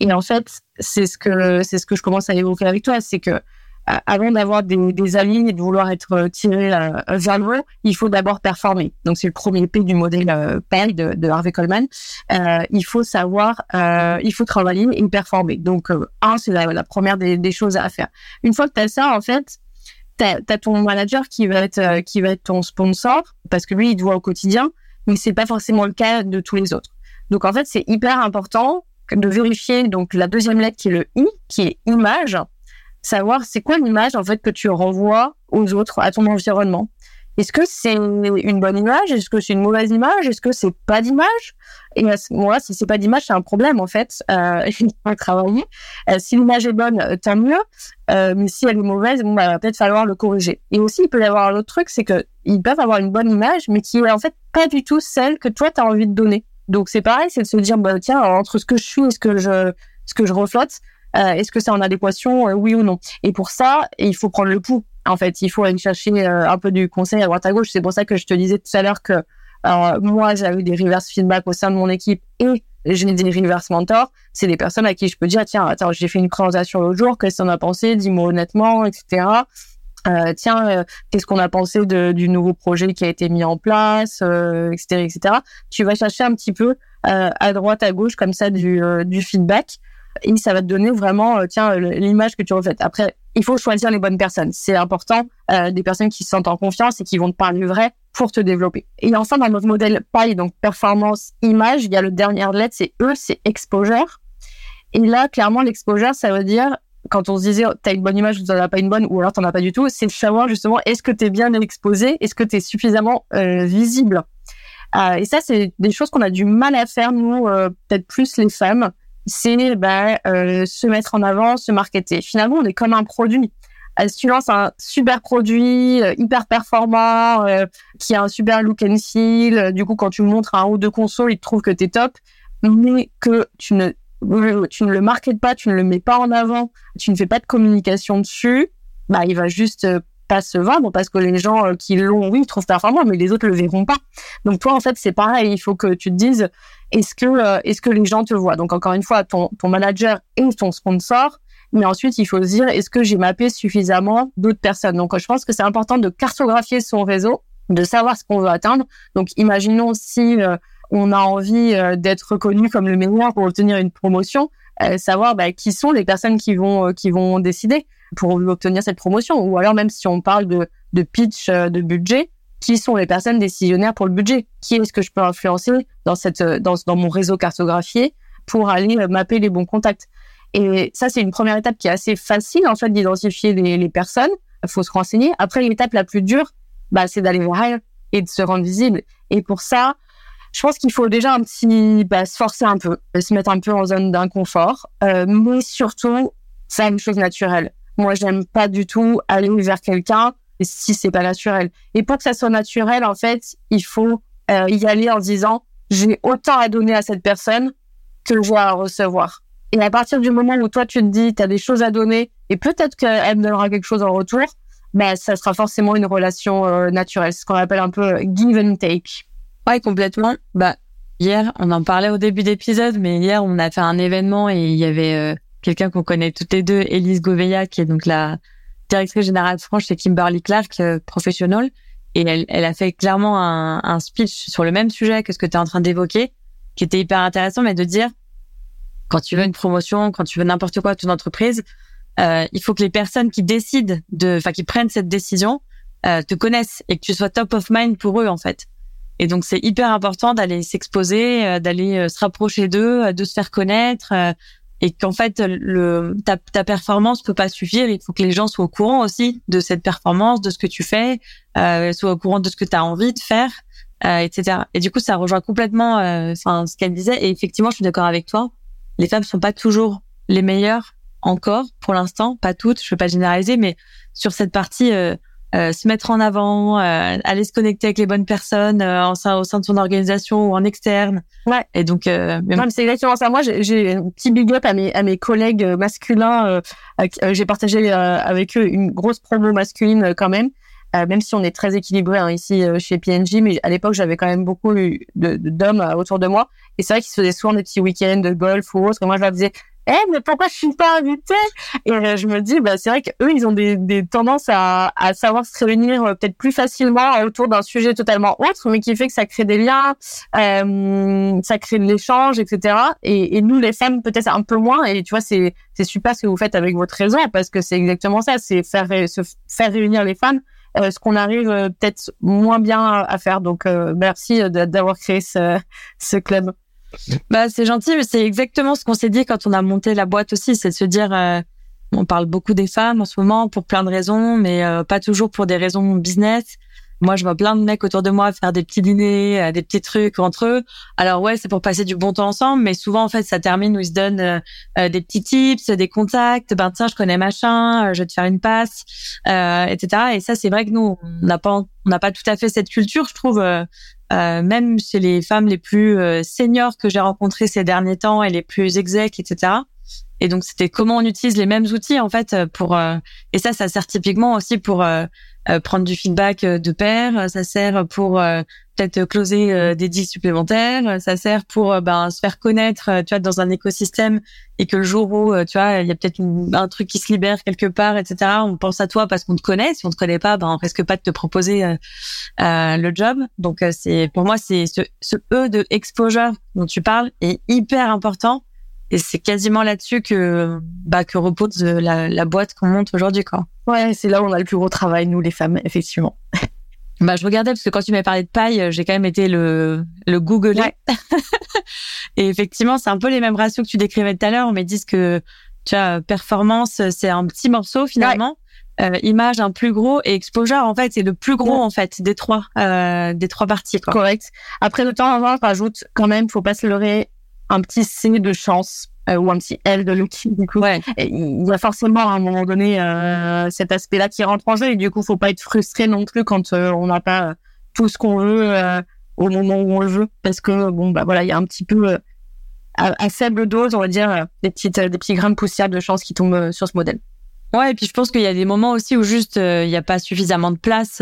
et en fait c'est ce que c'est ce que je commence à évoquer avec toi c'est que euh, avant d'avoir des, des alliés et de vouloir être euh, tiré euh, vers le haut, il faut d'abord performer. Donc c'est le premier P du modèle euh, de, de, Harvey Coleman. Euh, il faut savoir, il faut travailler et performer. Donc un, c'est la, la, première des, des, choses à faire. Une fois que tu as ça, en fait, t'as as ton manager qui va être euh, qui va ton sponsor parce que lui il te voit au quotidien, mais c'est pas forcément le cas de tous les autres. Donc en fait c'est hyper important de vérifier donc la deuxième lettre qui est le i qui est image, savoir c'est quoi l'image en que tu renvoies aux autres à ton environnement. Est-ce que c'est une bonne image? Est-ce que c'est une mauvaise image? Est-ce que c'est pas d'image? Et moi, si c'est pas d'image, c'est un problème en fait. Euh, il faut travailler. Euh, si l'image est bonne, euh, tant mieux. Euh, mais si elle est mauvaise, bon, bah, va peut-être falloir le corriger. Et aussi, il peut y avoir un autre truc, c'est que ils peuvent avoir une bonne image, mais qui est en fait pas du tout celle que toi tu as envie de donner. Donc c'est pareil, c'est de se dire bah tiens entre ce que je suis et ce que je ce que je reflote, euh, est-ce que c'est en adéquation, euh, oui ou non? Et pour ça, il faut prendre le pouls. En fait, il faut aller chercher euh, un peu du conseil à droite à gauche. C'est pour ça que je te disais tout à l'heure que moi, j'avais des reverse feedback au sein de mon équipe et j'ai des reverse mentors. C'est des personnes à qui je peux dire, tiens, attends, j'ai fait une présentation l'autre jour, qu'est-ce qu'on a pensé? Dis-moi honnêtement, etc. Euh, tiens, qu'est-ce qu'on a pensé du nouveau projet qui a été mis en place, euh, etc., etc. Tu vas chercher un petit peu euh, à droite, à gauche, comme ça, du, du feedback et ça va te donner vraiment, euh, tiens, l'image que tu reflètes. Après, il faut choisir les bonnes personnes. C'est important, euh, des personnes qui se sentent en confiance et qui vont te parler vrai pour te développer. Et enfin, dans notre modèle PAI, donc performance image, il y a le dernier lettre, c'est E, c'est exposure. Et là, clairement, l'exposure, ça veut dire quand on se disait t'as une bonne image ou t'en as pas une bonne ou alors t'en as pas du tout, c'est de savoir justement est-ce que t'es bien exposé, est-ce que t'es suffisamment euh, visible. Euh, et ça, c'est des choses qu'on a du mal à faire nous, euh, peut-être plus les femmes c'est bah, euh, se mettre en avant, se marketer. Finalement, on est comme un produit. Euh, si tu lances un super produit euh, hyper performant, qui a un super look and feel, du coup, quand tu montres un haut de console, il te trouve que tu es top, mais que tu ne, tu ne le marketes pas, tu ne le mets pas en avant, tu ne fais pas de communication dessus, bah, il va juste pas se vendre parce que les gens euh, qui l'ont, oui, trouvent performant, mais les autres le verront pas. Donc toi, en fait, c'est pareil. Il faut que tu te dises, est-ce que, euh, est-ce que les gens te voient? Donc encore une fois, ton, ton manager et ton sponsor. Mais ensuite, il faut se dire, est-ce que j'ai mappé suffisamment d'autres personnes? Donc je pense que c'est important de cartographier son réseau, de savoir ce qu'on veut atteindre. Donc imaginons si euh, on a envie d'être reconnu comme le meilleur pour obtenir une promotion, savoir bah, qui sont les personnes qui vont qui vont décider pour obtenir cette promotion. Ou alors même si on parle de, de pitch euh, de budget, qui sont les personnes décisionnaires pour le budget? Qui est-ce que je peux influencer dans cette dans, dans mon réseau cartographié pour aller euh, mapper les bons contacts? Et ça, c'est une première étape qui est assez facile, en fait, d'identifier les, les personnes. Il faut se renseigner. Après, l'étape la plus dure, bah, c'est d'aller voir et de se rendre visible. Et pour ça, je pense qu'il faut déjà un petit, bah, se forcer un peu, se mettre un peu en zone d'inconfort, euh, mais surtout faire une chose naturelle. Moi, j'aime pas du tout aller vers quelqu'un si c'est pas naturel. Et pour que ça soit naturel, en fait, il faut euh, y aller en disant j'ai autant à donner à cette personne que j'ai à recevoir. Et à partir du moment où toi tu te dis tu as des choses à donner et peut-être qu'elle me donnera quelque chose en retour, ben ça sera forcément une relation euh, naturelle, ce qu'on appelle un peu give and take. Ouais, complètement. Bah hier, on en parlait au début d'épisode, mais hier on a fait un événement et il y avait euh, quelqu'un qu'on connaît toutes les deux, Elise Gouveia, qui est donc la directrice générale de France chez Kimberly Clark euh, Professional, et elle, elle, a fait clairement un, un speech sur le même sujet que ce que tu es en train d'évoquer, qui était hyper intéressant, mais de dire quand tu veux une promotion, quand tu veux n'importe quoi à ton entreprise, euh, il faut que les personnes qui décident de, enfin qui prennent cette décision, euh, te connaissent et que tu sois top of mind pour eux en fait. Et donc c'est hyper important d'aller s'exposer, euh, d'aller euh, se rapprocher d'eux, euh, de se faire connaître, et qu'en fait le ta, ta performance peut pas suffire. Il faut que les gens soient au courant aussi de cette performance, de ce que tu fais, euh, soient au courant de ce que tu as envie de faire, etc. Et du coup ça rejoint complètement, enfin ce qu'elle disait. Et effectivement je suis d'accord avec toi. Les femmes sont pas toujours les meilleures encore pour l'instant, pas toutes, je veux pas généraliser, mais sur cette partie, euh, euh, se mettre en avant, euh, aller se connecter avec les bonnes personnes au sein de son organisation ou en externe. Ouais. Et donc, c'est exactement ça. Moi, j'ai un petit big up à mes à mes collègues masculins. j'ai partagé avec eux une grosse promo masculine quand même. même si on est très équilibré hein, ici chez PNG, mais à l'époque j'avais quand même beaucoup d'hommes autour de moi, et c'est vrai qu'ils se faisaient souvent des petits week-ends de golf ou autre. Et moi je leur disais, eh mais pourquoi je suis pas invitée? Et euh, je me dis bah c'est vrai qu'eux ils ont des, des tendances à, à savoir se réunir euh, peut-être plus facilement autour d'un sujet totalement autre, mais qui fait que ça crée des liens, euh, ça crée de l'échange, etc. Et, et, nous les femmes peut-être un peu moins. Et tu vois c'est c'est super ce que vous faites avec votre réseau parce que c'est exactement ça, c'est faire se faire réunir les femmes. Euh, ce qu'on arrive peut-être moins bien à faire. Donc merci d'avoir créé ce, ce club. Bah, c'est gentil, mais c'est exactement ce qu'on s'est dit quand on a monté la boîte aussi, c'est de se dire, euh, on parle beaucoup des femmes en ce moment pour plein de raisons, mais euh, pas toujours pour des raisons business. Moi, je vois plein de mecs autour de moi faire des petits dîners, euh, des petits trucs entre eux. Alors ouais, c'est pour passer du bon temps ensemble, mais souvent en fait, ça termine où ils se donnent des petits tips, des contacts. Ben tiens, je connais machin, je vais te faire une passe, etc. Et ça, c'est vrai que nous, on n'a pas, on n'a pas tout à fait cette culture, je trouve. Euh, même chez les femmes les plus euh, seniors que j'ai rencontrées ces derniers temps et les plus execs, etc. Et donc c'était comment on utilise les mêmes outils en fait pour euh, et ça ça sert typiquement aussi pour prendre du feedback de pair, ça sert pour peut-être closer euh, des deals supplémentaires. Ça sert pour euh, ben, se faire connaître, euh, tu vois, dans un écosystème et que le jour où, tu vois, il y a peut-être un truc qui se libère quelque part, etc. On pense à toi parce qu'on te connaît. Si on te connaît pas, ben on risque pas de te proposer le job. Donc c'est pour moi c'est ce, ce E de exposure dont tu parles est hyper important et c'est quasiment là-dessus que bah que repose la, la boîte qu'on monte aujourd'hui quoi. Ouais, c'est là où on a le plus gros travail nous les femmes effectivement. Bah, je regardais parce que quand tu m'as parlé de paille, j'ai quand même été le, le googler. et effectivement, c'est un peu les mêmes ratios que tu décrivais tout à l'heure. On me dit que, tu as performance, c'est un petit morceau finalement. Euh, image un plus gros et exposure en fait c'est le plus gros en fait des trois euh, des trois parties quoi. correct après de temps en temps je rajoute quand même faut pas se leurrer un petit signe de chance euh, ou un petit L de Lucky du coup. Ouais. il y a forcément à un moment donné euh, cet aspect-là qui rentre en jeu et du coup faut pas être frustré non plus quand euh, on n'a pas tout ce qu'on veut au moment où on le veut parce que bon bah voilà il y a un petit peu à, faible dose on va dire des petites des petits grains de poussière de chance qui tombent sur ce modèle. Ouais, et puis je pense qu'il y a des moments aussi où juste il n'y a pas suffisamment de place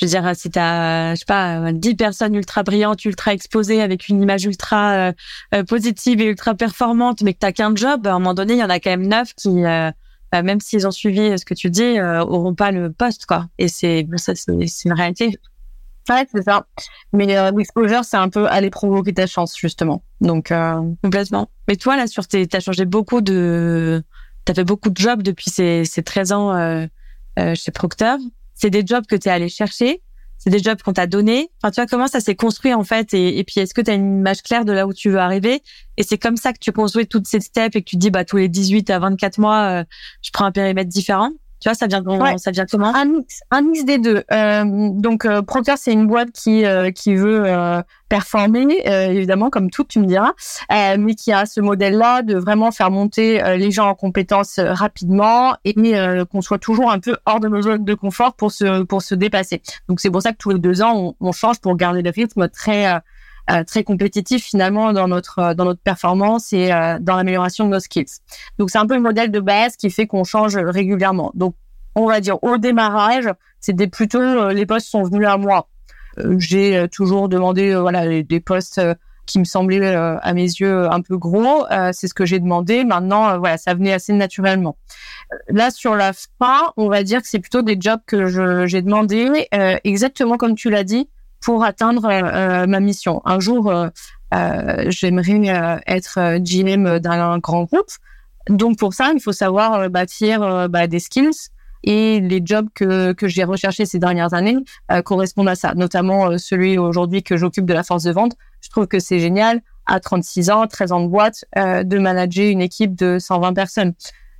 je veux dire, si t'as, je sais pas, 10 personnes ultra brillantes, ultra exposées, avec une image ultra euh, euh, positive et ultra performante, mais que t'as qu'un job, à un moment donné, il y en a quand même neuf qui, euh, bah, même s'ils ont suivi ce que tu dis, auront pas le poste, quoi. Et c'est, ça, c'est, une réalité. Ouais, c'est ça. Mais euh, l'exposure, c'est un peu aller provoquer ta chance, justement. Donc, complètement. Mais toi, là, sur tes, t'as changé beaucoup de, t'as fait beaucoup de jobs depuis ces, ces 13 ans chez Procter c'est des jobs que tu es allé chercher. c'est des jobs qu'on t'a donnés. Enfin, tu vois comment ça s'est construit en fait, et, puis est-ce que tu as une image claire de là où tu veux arriver? Et c'est comme ça que tu construis toutes ces steps et que tu dis bah tous les 18 à 24 mois, euh, je prends un périmètre différent. Tu vois, ça vient comment Ça vient comment? Un mix, un mix des deux. Euh, donc, euh, Procter, c'est une boîte qui euh, qui veut euh, performer, évidemment, comme tout, tu me diras, mais qui a ce modèle-là de vraiment faire monter les gens en compétences rapidement et qu'on soit toujours un peu hors de nos zones de confort pour se pour se dépasser. Donc, c'est pour ça que tous les deux ans, on, on change pour garder le rythme très euh, très compétitif finalement dans notre euh, dans notre performance et euh, dans l'amélioration de nos skills. Donc c'est un peu le modèle de base qui fait qu'on change régulièrement. Donc on va dire au démarrage, c'était plutôt les postes sont venus à moi. J'ai toujours demandé voilà des postes qui me semblaient à mes yeux un peu gros. c'est ce que j'ai demandé. Maintenant, voilà, ça venait assez naturellement. Là, sur la fin, on va dire que c'est plutôt des jobs que j'ai demandé, exactement comme tu l'as dit, pour atteindre euh, ma mission. Un jour, euh, euh, j'aimerais être GM d'un grand groupe. Donc pour ça, il faut savoir bâtir bah, des skills et les jobs que, que j'ai recherchés ces dernières années correspondent à ça, notamment celui aujourd'hui que j'occupe de la force de vente. Je trouve que c'est génial, à 36 ans, 13 ans de boîte, de manager une équipe de 120 personnes.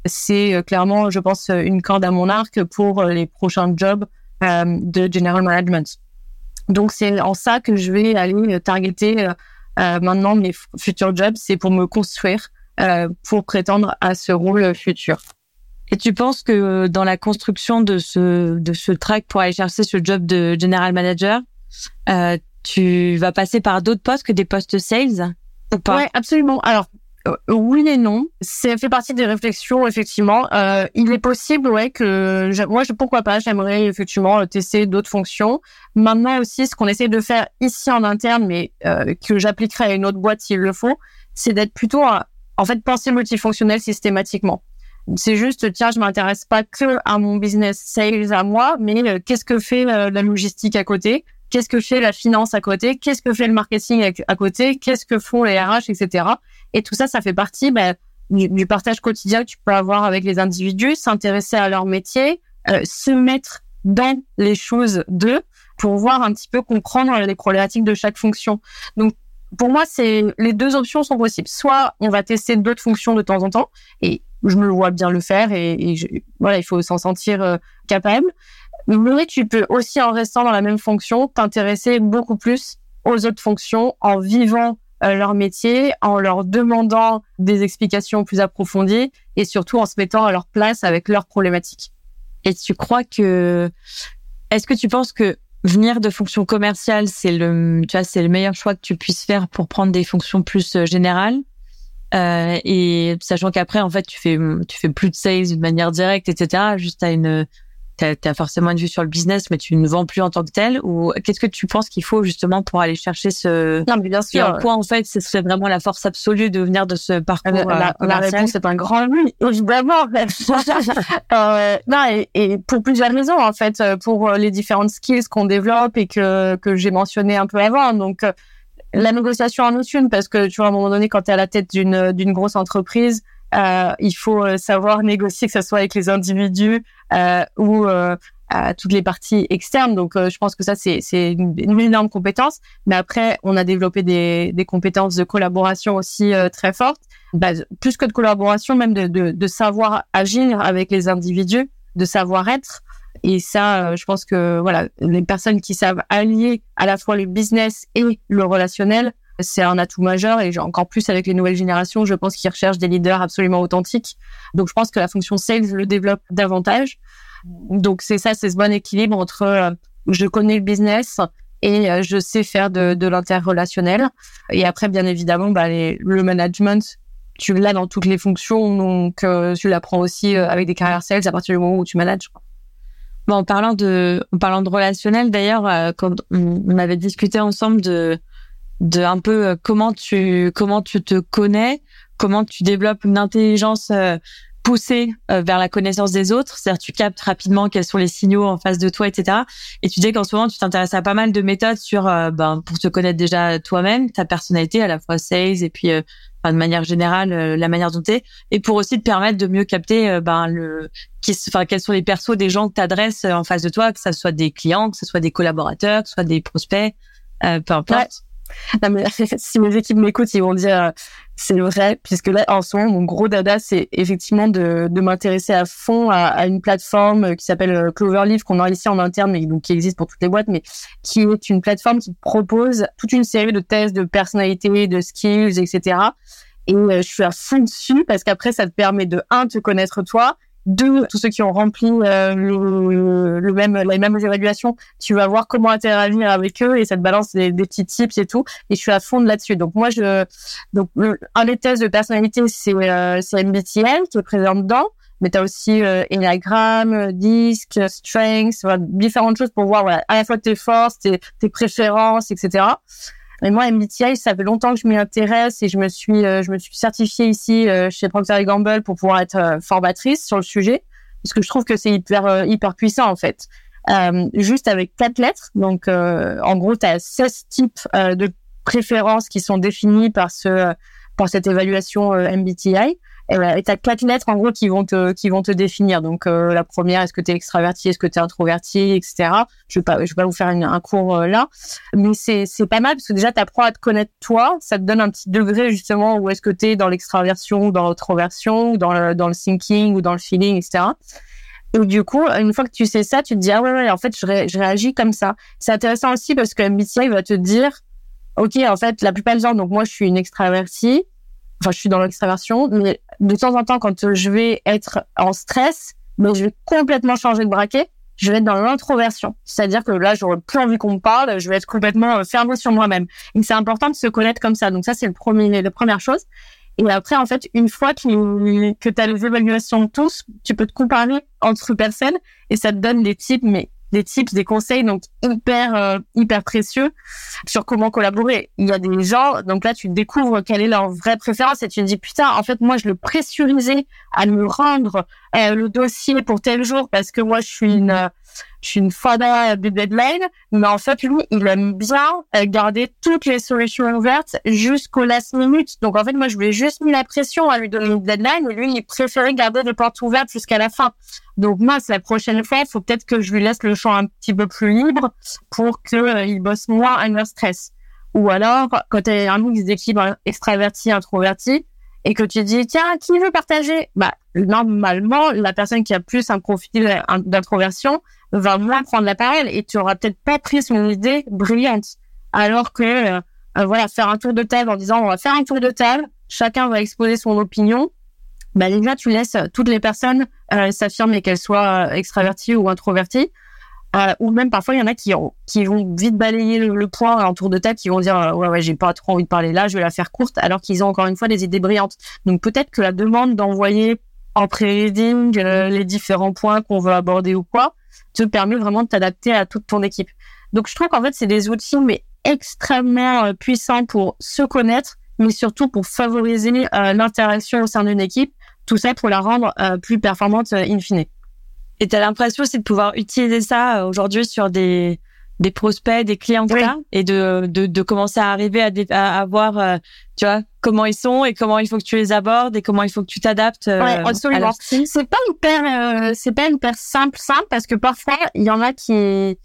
C'est clairement, je pense, une corde à mon arc pour les prochains jobs de general management. Donc c'est en ça que je vais aller euh, targeter euh, euh, maintenant mes futurs jobs, c'est pour me construire, pour prétendre à ce rôle futur. Et tu penses que dans la construction de ce de ce track pour aller chercher ce job de general manager, tu vas passer par d'autres postes que des postes sales ou pas? Ouais, absolument. Alors euh, oui et non. Ça fait partie des réflexions, effectivement. Euh, il est possible, ouais, que moi, je, pourquoi pas, j'aimerais effectivement tester d'autres fonctions. Maintenant aussi, ce qu'on essaie de faire ici en interne, mais euh, que j'appliquerai à une autre boîte s'il le faut, c'est d'être plutôt, en fait, penser multifonctionnel systématiquement. C'est juste, tiens, je m'intéresse pas que à mon business sales à moi, mais euh, qu'est-ce que fait la logistique à côté? Qu'est-ce que fait la finance à côté? Qu'est-ce que fait le marketing à côté? Qu'est-ce que font les RH, etc. Et tout ça, ça fait partie bah, du, partage quotidien que tu peux avoir avec les individus, s'intéresser à leur métier, euh, se mettre dans les choses d'eux pour voir un petit peu comprendre les problématiques de chaque fonction. Donc, pour moi, c'est les deux options sont possibles. Soit on va tester d'autres fonctions de temps en temps, et je me vois bien le faire, et, voilà, il faut s'en sentir euh, capable. Mais tu peux aussi, en restant dans la même fonction, t'intéresser beaucoup plus aux autres fonctions en vivant leur métier en leur demandant des explications plus approfondies et surtout en se mettant à leur place avec leurs problématiques. Et tu crois que est-ce que tu penses que venir de fonctions commerciales, c'est le tu vois c'est le meilleur choix que tu puisses faire pour prendre des fonctions plus euh, générales? Euh, et sachant qu'après en fait tu fais tu fais plus de sales de manière directe etc juste à une tu as, forcément une vue sur le business, mais tu ne vends plus en tant que tel Ou qu'est-ce que tu penses qu'il faut justement pour aller chercher ce... Non, mais bien sûr. Quoi, en fait, ce serait vraiment la force absolue de venir de ce parcours La, euh, la réponse est un grand oui, évidemment. euh, non, et, et, pour plusieurs raisons, en fait, euh, pour les différentes skills qu'on développe et que, que j'ai mentionné un peu avant. Donc, euh, la négociation en une, parce que, tu vois, à un moment donné, quand tu es à la tête d'une d'une grosse entreprise, euh, il faut euh, savoir négocier, que ce soit avec les individus euh, ou euh, à toutes les parties externes. Donc, je pense que ça, c'est, c'est une, énorme compétence. Mais après, on a développé des, des compétences de collaboration aussi très fortes. Bah, plus que de collaboration, même de, de, de, savoir agir avec les individus, de savoir être. Et ça, je pense que voilà, les personnes qui savent allier à la fois le business et le relationnel, c'est un atout majeur et encore plus avec les nouvelles générations, je pense qu'ils recherchent des leaders absolument authentiques. Donc je pense que la fonction sales le développe davantage. Donc c'est ça, c'est ce bon équilibre entre euh, je connais le business et euh, je sais faire de, l'interrelationnel. Et après, bien évidemment, bah, le management, tu l'as dans toutes les fonctions, donc euh, tu l'apprends aussi avec des carrières sales à partir du moment où tu manages. Bon, en parlant de, en parlant de relationnel, d'ailleurs, quand on, on avait discuté ensemble de de un peu euh, comment tu comment tu te connais, comment tu développes une intelligence euh, poussée euh, vers la connaissance des autres, c'est-à-dire tu captes rapidement quels sont les signaux en face de toi, etc. Et tu dis qu'en ce moment tu t'intéresses à pas mal de méthodes sur ben pour te connaître déjà toi-même, ta personnalité à la fois sales et puis enfin, de manière générale, la manière dont t'es, et pour aussi te permettre de mieux capter, ben le, qui, enfin, quels sont les persos des gens que t'adresses en face de toi, que ce soit des clients, que ce soit des collaborateurs, que ce soit des prospects, peu importe. Si mes équipes m'écoutent, ils vont dire euh, c'est vrai, puisque là, en ce moment, mon gros dada, c'est effectivement de, de m'intéresser à fond à, une plateforme qui s'appelle euh, Cloverleaf, qu'on a ici en interne, mais donc qui existe pour toutes les boîtes, mais qui est une plateforme qui propose toute une série de tests de personnalité, de skills, etc. Et euh, je suis à fond dessus parce qu'après, ça te permet de, un, te connaître toi, deux, tous ceux qui ont rempli euh, le, même, les mêmes évaluations, tu vas voir comment interagir avec eux et ça te balance des, petits tips et tout. Et je suis à fond là-dessus. Donc moi, je, donc un des tests de personnalité, c'est euh, MBTI qui est présent dedans. Mais tu as aussi euh, Enneagram, Disc, Strengths, différentes choses pour voir voilà, à la fois tes forces, tes, tes préférences, etc. Mais moi, MBTI, ça fait longtemps que je m'y intéresse et je me suis, euh, je me suis certifiée ici euh, chez Procter Gamble pour pouvoir être euh, formatrice sur le sujet, parce que je trouve que c'est hyper, hyper puissant en fait. juste avec quatre lettres, donc en gros, tu as 16 types de préférences qui sont définies par ce, par cette évaluation MBTI. Et tu as quatre lettres en gros qui vont te définir. Donc euh, la première, est-ce que tu es extraverti, est-ce que tu es introverti, etc. Je vais pas vais pas vous faire un cours euh, là, mais c'est pas mal parce que déjà tu apprends à te connaître toi, ça te donne un petit degré justement où est-ce que tu es dans l'extraversion, dans l'introversion, dans le thinking ou dans le feeling, etc. Et du coup, une fois que tu sais ça, tu te dis ah ouais, ouais en fait je, je réagis comme ça. C'est intéressant aussi parce que MBTI va te dire ok en fait la plupart des gens donc moi je suis une extravertie enfin, je suis dans l'extraversion, mais de temps en temps, quand je vais être en stress, mais je vais complètement changer de braquet. Je vais être dans l'introversion. C'est-à-dire que là, j'aurais plus envie qu'on me parle. Je vais être complètement euh, fermée sur moi-même. Et c'est important de se connaître comme ça. Donc ça, c'est le premier, la première chose. Et après, en fait, une fois que, que tu as les évaluations de tous, tu peux te comparer entre personnes et ça te donne des types, mais des tips, des conseils donc hyper euh, hyper précieux sur comment collaborer. Il y a des gens donc là tu découvres quelle est leur vraie préférence et tu te dis putain en fait moi je le pressurisais à me rendre euh, le dossier pour tel jour parce que moi je suis une je suis une fada de deadline, mais en fait, lui, il aime bien euh, garder toutes les solutions ouvertes jusqu'au last minute. Donc, en fait, moi, je lui ai juste mis la pression à lui donner une deadline, et lui, il préférait garder les portes ouvertes jusqu'à la fin. Donc, moi, c'est la prochaine fois, il faut peut-être que je lui laisse le champ un petit peu plus libre pour qu'il euh, bosse moins leur stress. Ou alors, quand tu as un mix d'équilibre extraverti-introverti, et que tu dis tiens qui veut partager? Bah normalement la personne qui a plus un profil d'introversion va moins prendre la parole et tu auras peut-être pas pris son idée brillante alors que euh, euh, voilà faire un tour de table en disant on va faire un tour de table chacun va exposer son opinion. Bah déjà tu laisses toutes les personnes euh, s'affirmer qu'elles soient extraverties ou introverties. Euh, ou même parfois il y en a qui, qui vont vite balayer le, point en tour de tête, qui vont dire euh, ouais ouais j'ai pas trop envie de parler là, je vais la faire courte, alors qu'ils ont encore une fois des idées brillantes. Donc peut-être que la demande d'envoyer en pré-reading euh, les différents points qu'on veut aborder ou quoi te permet vraiment de t'adapter à toute ton équipe. Donc je trouve qu'en fait c'est des outils mais extrêmement puissants pour se connaître, mais surtout pour favoriser l'interaction au sein d'une équipe. Tout ça pour la rendre plus performante in fine. Et tu as l'impression aussi de pouvoir utiliser ça euh, aujourd'hui sur des des prospects, des clients et de, de, de commencer à arriver à, à, voir, euh, tu vois, comment ils sont et comment il faut que tu les abordes et comment il faut que tu t'adaptes. Euh, ouais, absolument. C'est pas hyper, euh, c'est pas hyper simple, simple parce que parfois il y en a qui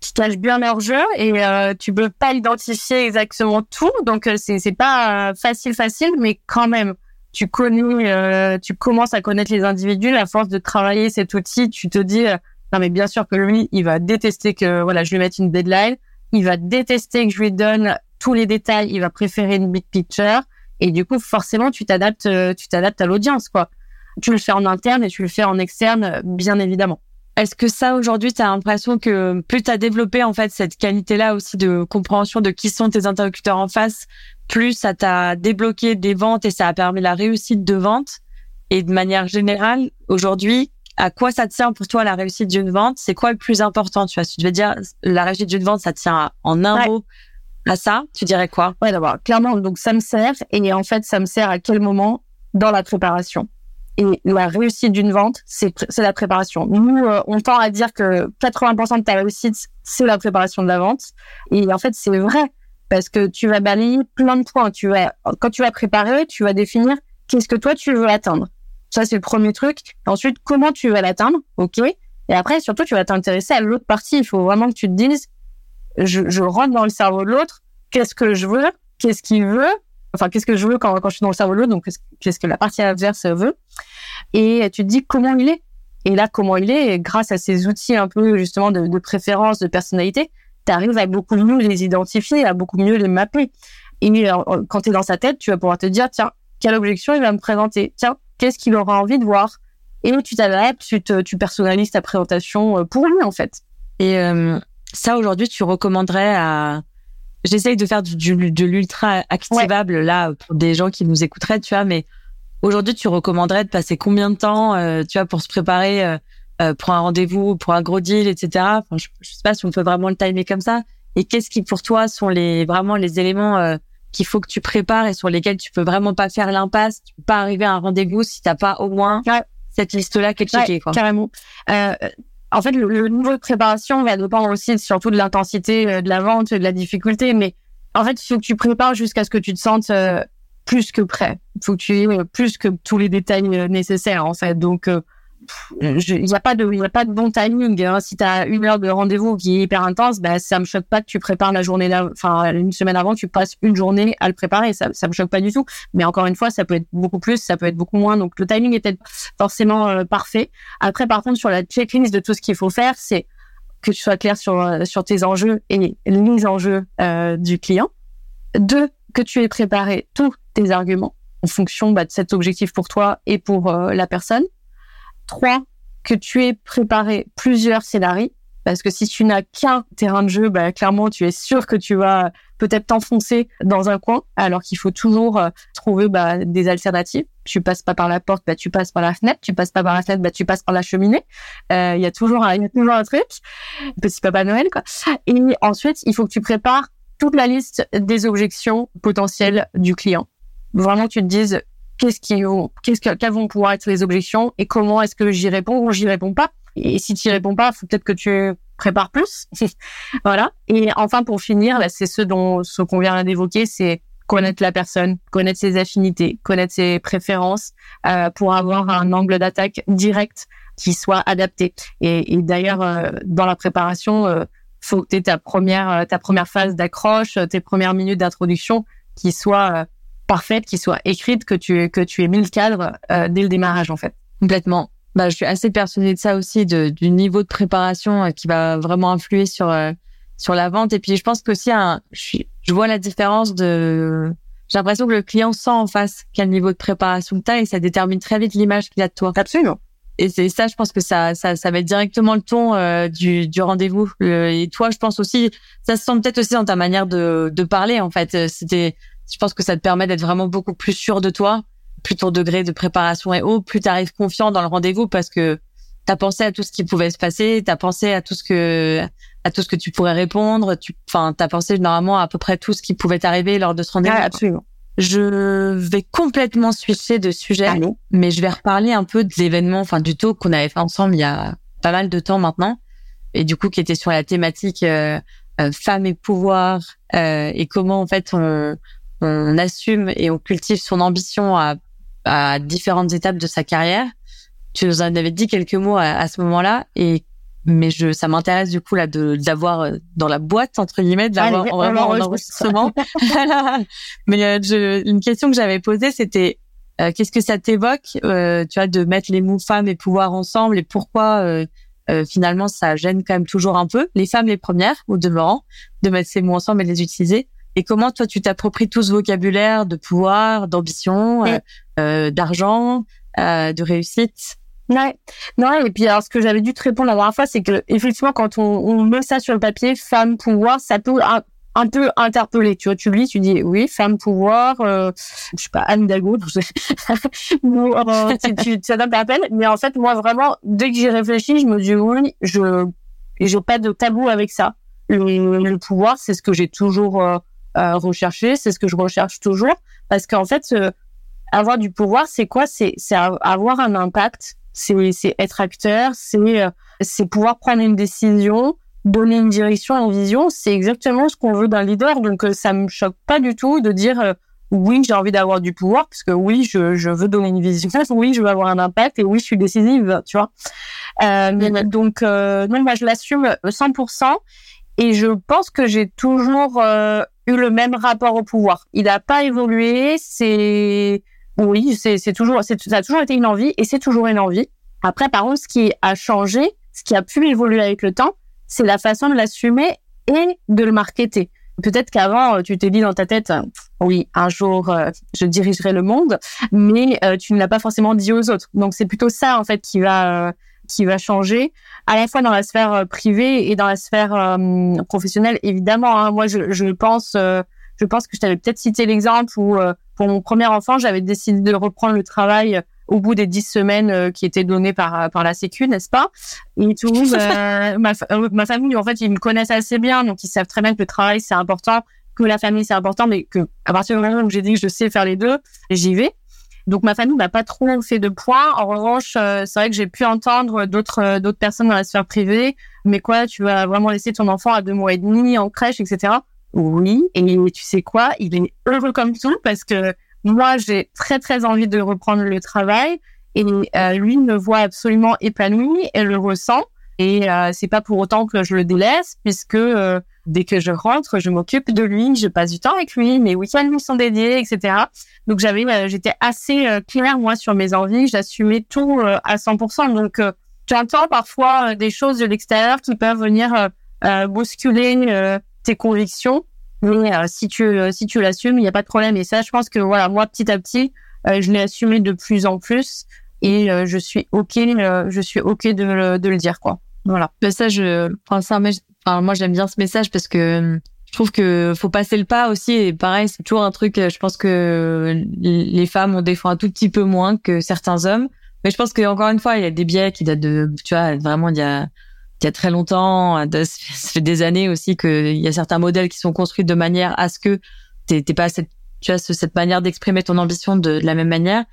qui cachent bien leur jeu et tu peux pas identifier exactement tout, donc c'est c'est pas facile facile, mais quand même tu connais, euh, tu commences à connaître les individus, à force de travailler cet outil, tu te dis, euh, non mais bien sûr que lui, il va détester que voilà, je lui mette une deadline, il va détester que je lui donne tous les détails, il va préférer une big picture, et du coup forcément tu t'adaptes, euh, tu t'adaptes à l'audience quoi. Tu le fais en interne et tu le fais en externe, bien évidemment. Est-ce que ça aujourd'hui, tu as l'impression que plus tu as développé en fait cette qualité-là aussi de compréhension de qui sont tes interlocuteurs en face, plus ça t'a débloqué des ventes et ça a permis la réussite de vente. Et de manière générale, aujourd'hui, à quoi ça tient pour toi la réussite d'une vente? C'est quoi le plus important Tu vois, si tu veux dire la réussite d'une vente, ça tient en un mot à ça, tu dirais quoi? Ouais, d'abord, clairement, donc ça me sert. Et en fait, ça me sert à quel moment? Dans la préparation. Et la réussite d'une vente, c'est la préparation. Nous, euh, on tend à dire que 80% de ta réussite, c'est la préparation de la vente. Et en fait, c'est vrai parce que tu vas balayer plein de points. Tu vas, quand tu vas préparer, tu vas définir qu'est-ce que toi tu veux atteindre. Ça, c'est le premier truc. Ensuite, comment tu vas l'atteindre, ok. Et après, surtout, tu vas t'intéresser à l'autre partie. Il faut vraiment que tu te dises, je, je rentre dans le cerveau de l'autre, qu'est-ce que je veux, qu'est-ce qu'il veut, enfin, qu'est-ce que je veux quand, quand je suis dans le cerveau de l'autre, donc qu'est-ce que la partie adverse veut, et tu te dis comment il est. Et là, comment il est, grâce à ces outils un peu justement de, de préférence, de personnalité, tu arrives à beaucoup mieux les identifier, à beaucoup mieux les mapper. Et euh, quand tu es dans sa tête, tu vas pouvoir te dire, tiens, quelle objection il va me présenter? Tiens, qu'est-ce qu'il aura envie de voir Et tu t'adaptes, tu, tu personnalises ta présentation euh, pour lui, en fait. Et euh, ça, aujourd'hui, tu recommanderais à... J'essaye de faire du, de l'ultra activable, là, pour des gens qui nous écouteraient, tu vois, mais aujourd'hui, tu recommanderais de passer combien de temps, tu vois, pour se préparer euh, pour un rendez-vous, pour un gros deal, etc. Enfin, je, je, sais pas si on peut vraiment le timer comme ça. Et qu'est-ce qui pour toi sont les vraiment les éléments euh, qu'il faut que tu prépares et sur lesquels tu peux vraiment pas faire l'impasse, tu peux pas arriver à un rendez-vous si t'as pas au moins cette liste-là qui est checkée, quoi. Carrément. Euh, en fait, le, niveau de préparation va dépendre aussi surtout de l'intensité euh, de la vente, de la difficulté, mais en fait, il faut que tu prépares jusqu'à ce que tu te sentes plus que prêt. Il faut que tu aies plus que tous les détails nécessaires, en fait. Donc, il n'y a pas de, a pas de bon timing. Hein. Si tu as une heure de rendez-vous qui est hyper intense, ben ça me choque pas que tu prépares la journée enfin une semaine avant, tu passes une journée à le préparer. Ça, ça me choque pas du tout. Mais encore une fois, ça peut être beaucoup plus, ça peut être beaucoup moins. Donc le timing est peut-être forcément euh, parfait. Après, par contre, sur la checklist de tout ce qu'il faut faire, c'est que tu sois clair sur euh, tes enjeux et les enjeux euh, du client. Deux, que tu aies préparé tous tes arguments en fonction bah, de cet objectif pour toi et pour la personne. Trois, que tu aies préparé plusieurs scénarios. Parce que si tu n'as qu'un terrain de jeu, bah, clairement, tu es sûr que tu vas peut-être t'enfoncer dans un coin, alors qu'il faut toujours euh, trouver bah, des alternatives. Tu passes pas par la porte, bah, tu passes par la fenêtre. Tu passes pas par la fenêtre, bah, tu passes par la cheminée. Euh, il y a toujours un, y a toujours un truc. Petit Papa Noël, quoi. Et ensuite, il faut que tu prépares toute la liste des objections potentielles du client. Vraiment, tu te dises, qu'est-ce qui, qu'est-ce que, quelles vont pouvoir être les objections et comment est-ce que j'y réponds ou j'y réponds pas. Et si tu y réponds pas, faut peut-être que tu prépares plus. voilà. Et enfin, pour finir, là, c'est ce dont, ce qu'on vient d'évoquer, c'est connaître la personne, connaître ses affinités, connaître ses préférences, euh, pour avoir un angle d'attaque direct qui soit adapté. Et, et d'ailleurs, euh, dans la préparation, euh, faut que tu aies ta première, euh, ta première phase d'accroche, tes premières minutes d'introduction qui soient parfaite, qui soit écrite, que tu que tu aies mis le cadre euh, dès le démarrage en fait. Complètement. Bah, je suis assez persuadée de ça aussi, de, du niveau de préparation euh, qui va vraiment influer sur euh, sur la vente. Et puis je pense qu'aussi, un, je, je vois la différence de. J'ai l'impression que le client sent en face quel niveau de préparation que tu as et ça détermine très vite l'image qu'il a de toi. Absolument. Et c'est ça, je pense que ça, ça, ça met directement le ton du, du rendez-vous. et toi, je pense aussi, ça se sent peut-être aussi dans ta manière de, de parler. En fait, c'était je pense que ça te permet d'être vraiment beaucoup plus sûr de toi. Plus ton degré de préparation est haut, plus tu arrives confiant dans le rendez-vous parce que tu as pensé à tout ce qui pouvait se passer, tu as pensé à tout ce que à tout ce que tu pourrais répondre, tu enfin tu as pensé généralement à peu près tout ce qui pouvait t'arriver lors de ce rendez-vous. absolument. Je vais complètement switcher de sujet, mais je vais reparler un peu de l'événement, enfin du talk qu'on avait fait ensemble il y a pas mal de temps maintenant, et du coup qui était sur la thématique euh, euh femmes et pouvoir euh, et comment en fait on, on assume et on cultive son ambition à, à différentes étapes de sa carrière. Tu nous en avais dit quelques mots à, ce moment-là et mais je ça m'intéresse du coup là de d'avoir euh, dans la boîte entre guillemets d'avoir vraiment en enregistrement. mais euh, je, une question que j'avais posée c'était euh, qu'est-ce que ça t'évoque tu vois de mettre les mots femmes et pouvoir ensemble et pourquoi finalement ça gêne quand même toujours un peu les femmes les premières ou demeurant de mettre ces mots ensemble et les utiliser? Et comment toi tu t'appropries tout ce vocabulaire de pouvoir, d'ambition, euh, euh, d'argent, euh, de réussite? Ouais. Non, et puis alors ce que j'avais dû te répondre la dernière fois, c'est que effectivement quand on, on, met ça sur le papier, femme pouvoir, ça peut un, peu interpeller. Tu vois, tu lis, tu dis oui, femme pouvoir, euh, je sais pas Anne Dago, ou euh, tu, tu, ça peine. Mais en fait, moi vraiment, dès que j'y réfléchis, je me dis oui, je j'ai pas de tabou avec ça. Le, le pouvoir, c'est ce que j'ai toujours euh, euh, rechercher, c'est ce que je recherche toujours, parce qu'en fait, euh, avoir du pouvoir, c'est quoi? C'est c'est avoir un impact, c'est c'est être acteur, c'est euh, c'est pouvoir prendre une décision donner une direction, une vision, c'est exactement ce qu'on veut d'un leader. Donc ça me choque pas du tout de dire oui, j'ai envie d'avoir du pouvoir, parce que oui, je, je veux donner une vision, oui, je veux avoir un impact, et oui, je suis décisive, tu vois? Euh, donc, euh, moi, je l'assume 100%, et je pense que j'ai toujours euh, eu le même rapport au pouvoir. Il n'a pas évolué, c'est... Oui, c'est, toujours, ça a toujours été une envie, et c'est toujours une envie. Après, par contre, ce qui a changé, ce qui a pu évoluer avec le temps, c'est la façon de l'assumer et de le marketer. Peut-être qu'avant, euh, tu t'es dit dans ta tête, euh, oui, un jour, euh, je dirigerai le monde, mais tu ne l'as pas forcément dit aux autres. Donc, c'est plutôt ça, en fait, qui va, qui va changer, à la fois dans la sphère privée et dans la sphère professionnelle. Évidemment, hein, moi, je, je pense, je pense que je t'avais peut-être cité l'exemple où, pour mon premier enfant, j'avais décidé de reprendre le travail au bout des dix semaines euh, qui étaient données par euh, par la Sécu, n'est-ce pas? Et tout, euh, ma, ma famille, en fait, ils me connaissent assez bien, donc ils savent très bien que le travail c'est important, que la famille c'est important, mais que à partir du moment où j'ai dit que je sais faire les deux, j'y vais. Donc ma famille n'a pas trop fait de points. En revanche, c'est vrai que j'ai pu entendre d'autres d'autres personnes dans la sphère privée. Mais quoi, tu vas vraiment laisser ton enfant à deux mois et demi en crèche, etc. Oui. Et tu sais quoi, il est heureux comme tout parce que moi, j'ai très très envie de reprendre le travail et euh, lui me voit absolument épanoui et le ressent. Et euh, c'est pas pour autant que je le délaisse, puisque euh, dès que je rentre, je m'occupe de lui, je passe du temps avec lui, mes week-ends lui sont dédiés, etc. Donc j'avais, euh, j'étais assez claire moi sur mes envies, j'assumais tout à 100%. Donc j'entends parfois des choses de l'extérieur qui peuvent venir bousculer tes convictions. Mais euh, si tu euh, si tu l'assumes, il n'y a pas de problème. Et ça, je pense que voilà, moi petit à petit, euh, je l'ai assumé de plus en plus et je suis ok, je suis ok de le, de le dire quoi. Voilà. Le message, enfin ça, enfin moi j'aime bien ce message parce que je trouve que faut passer le pas aussi et pareil c'est toujours un truc je pense que les femmes ont des fois un tout petit peu moins que certains hommes mais je pense que encore une fois il y a des biais qui datent de tu vois vraiment il y a il y a très longtemps, ça fait des années aussi qu'il y a certains modèles qui sont construits de manière à ce que t'es pas cette, tu as cette manière d'exprimer ton ambition de, la même manière.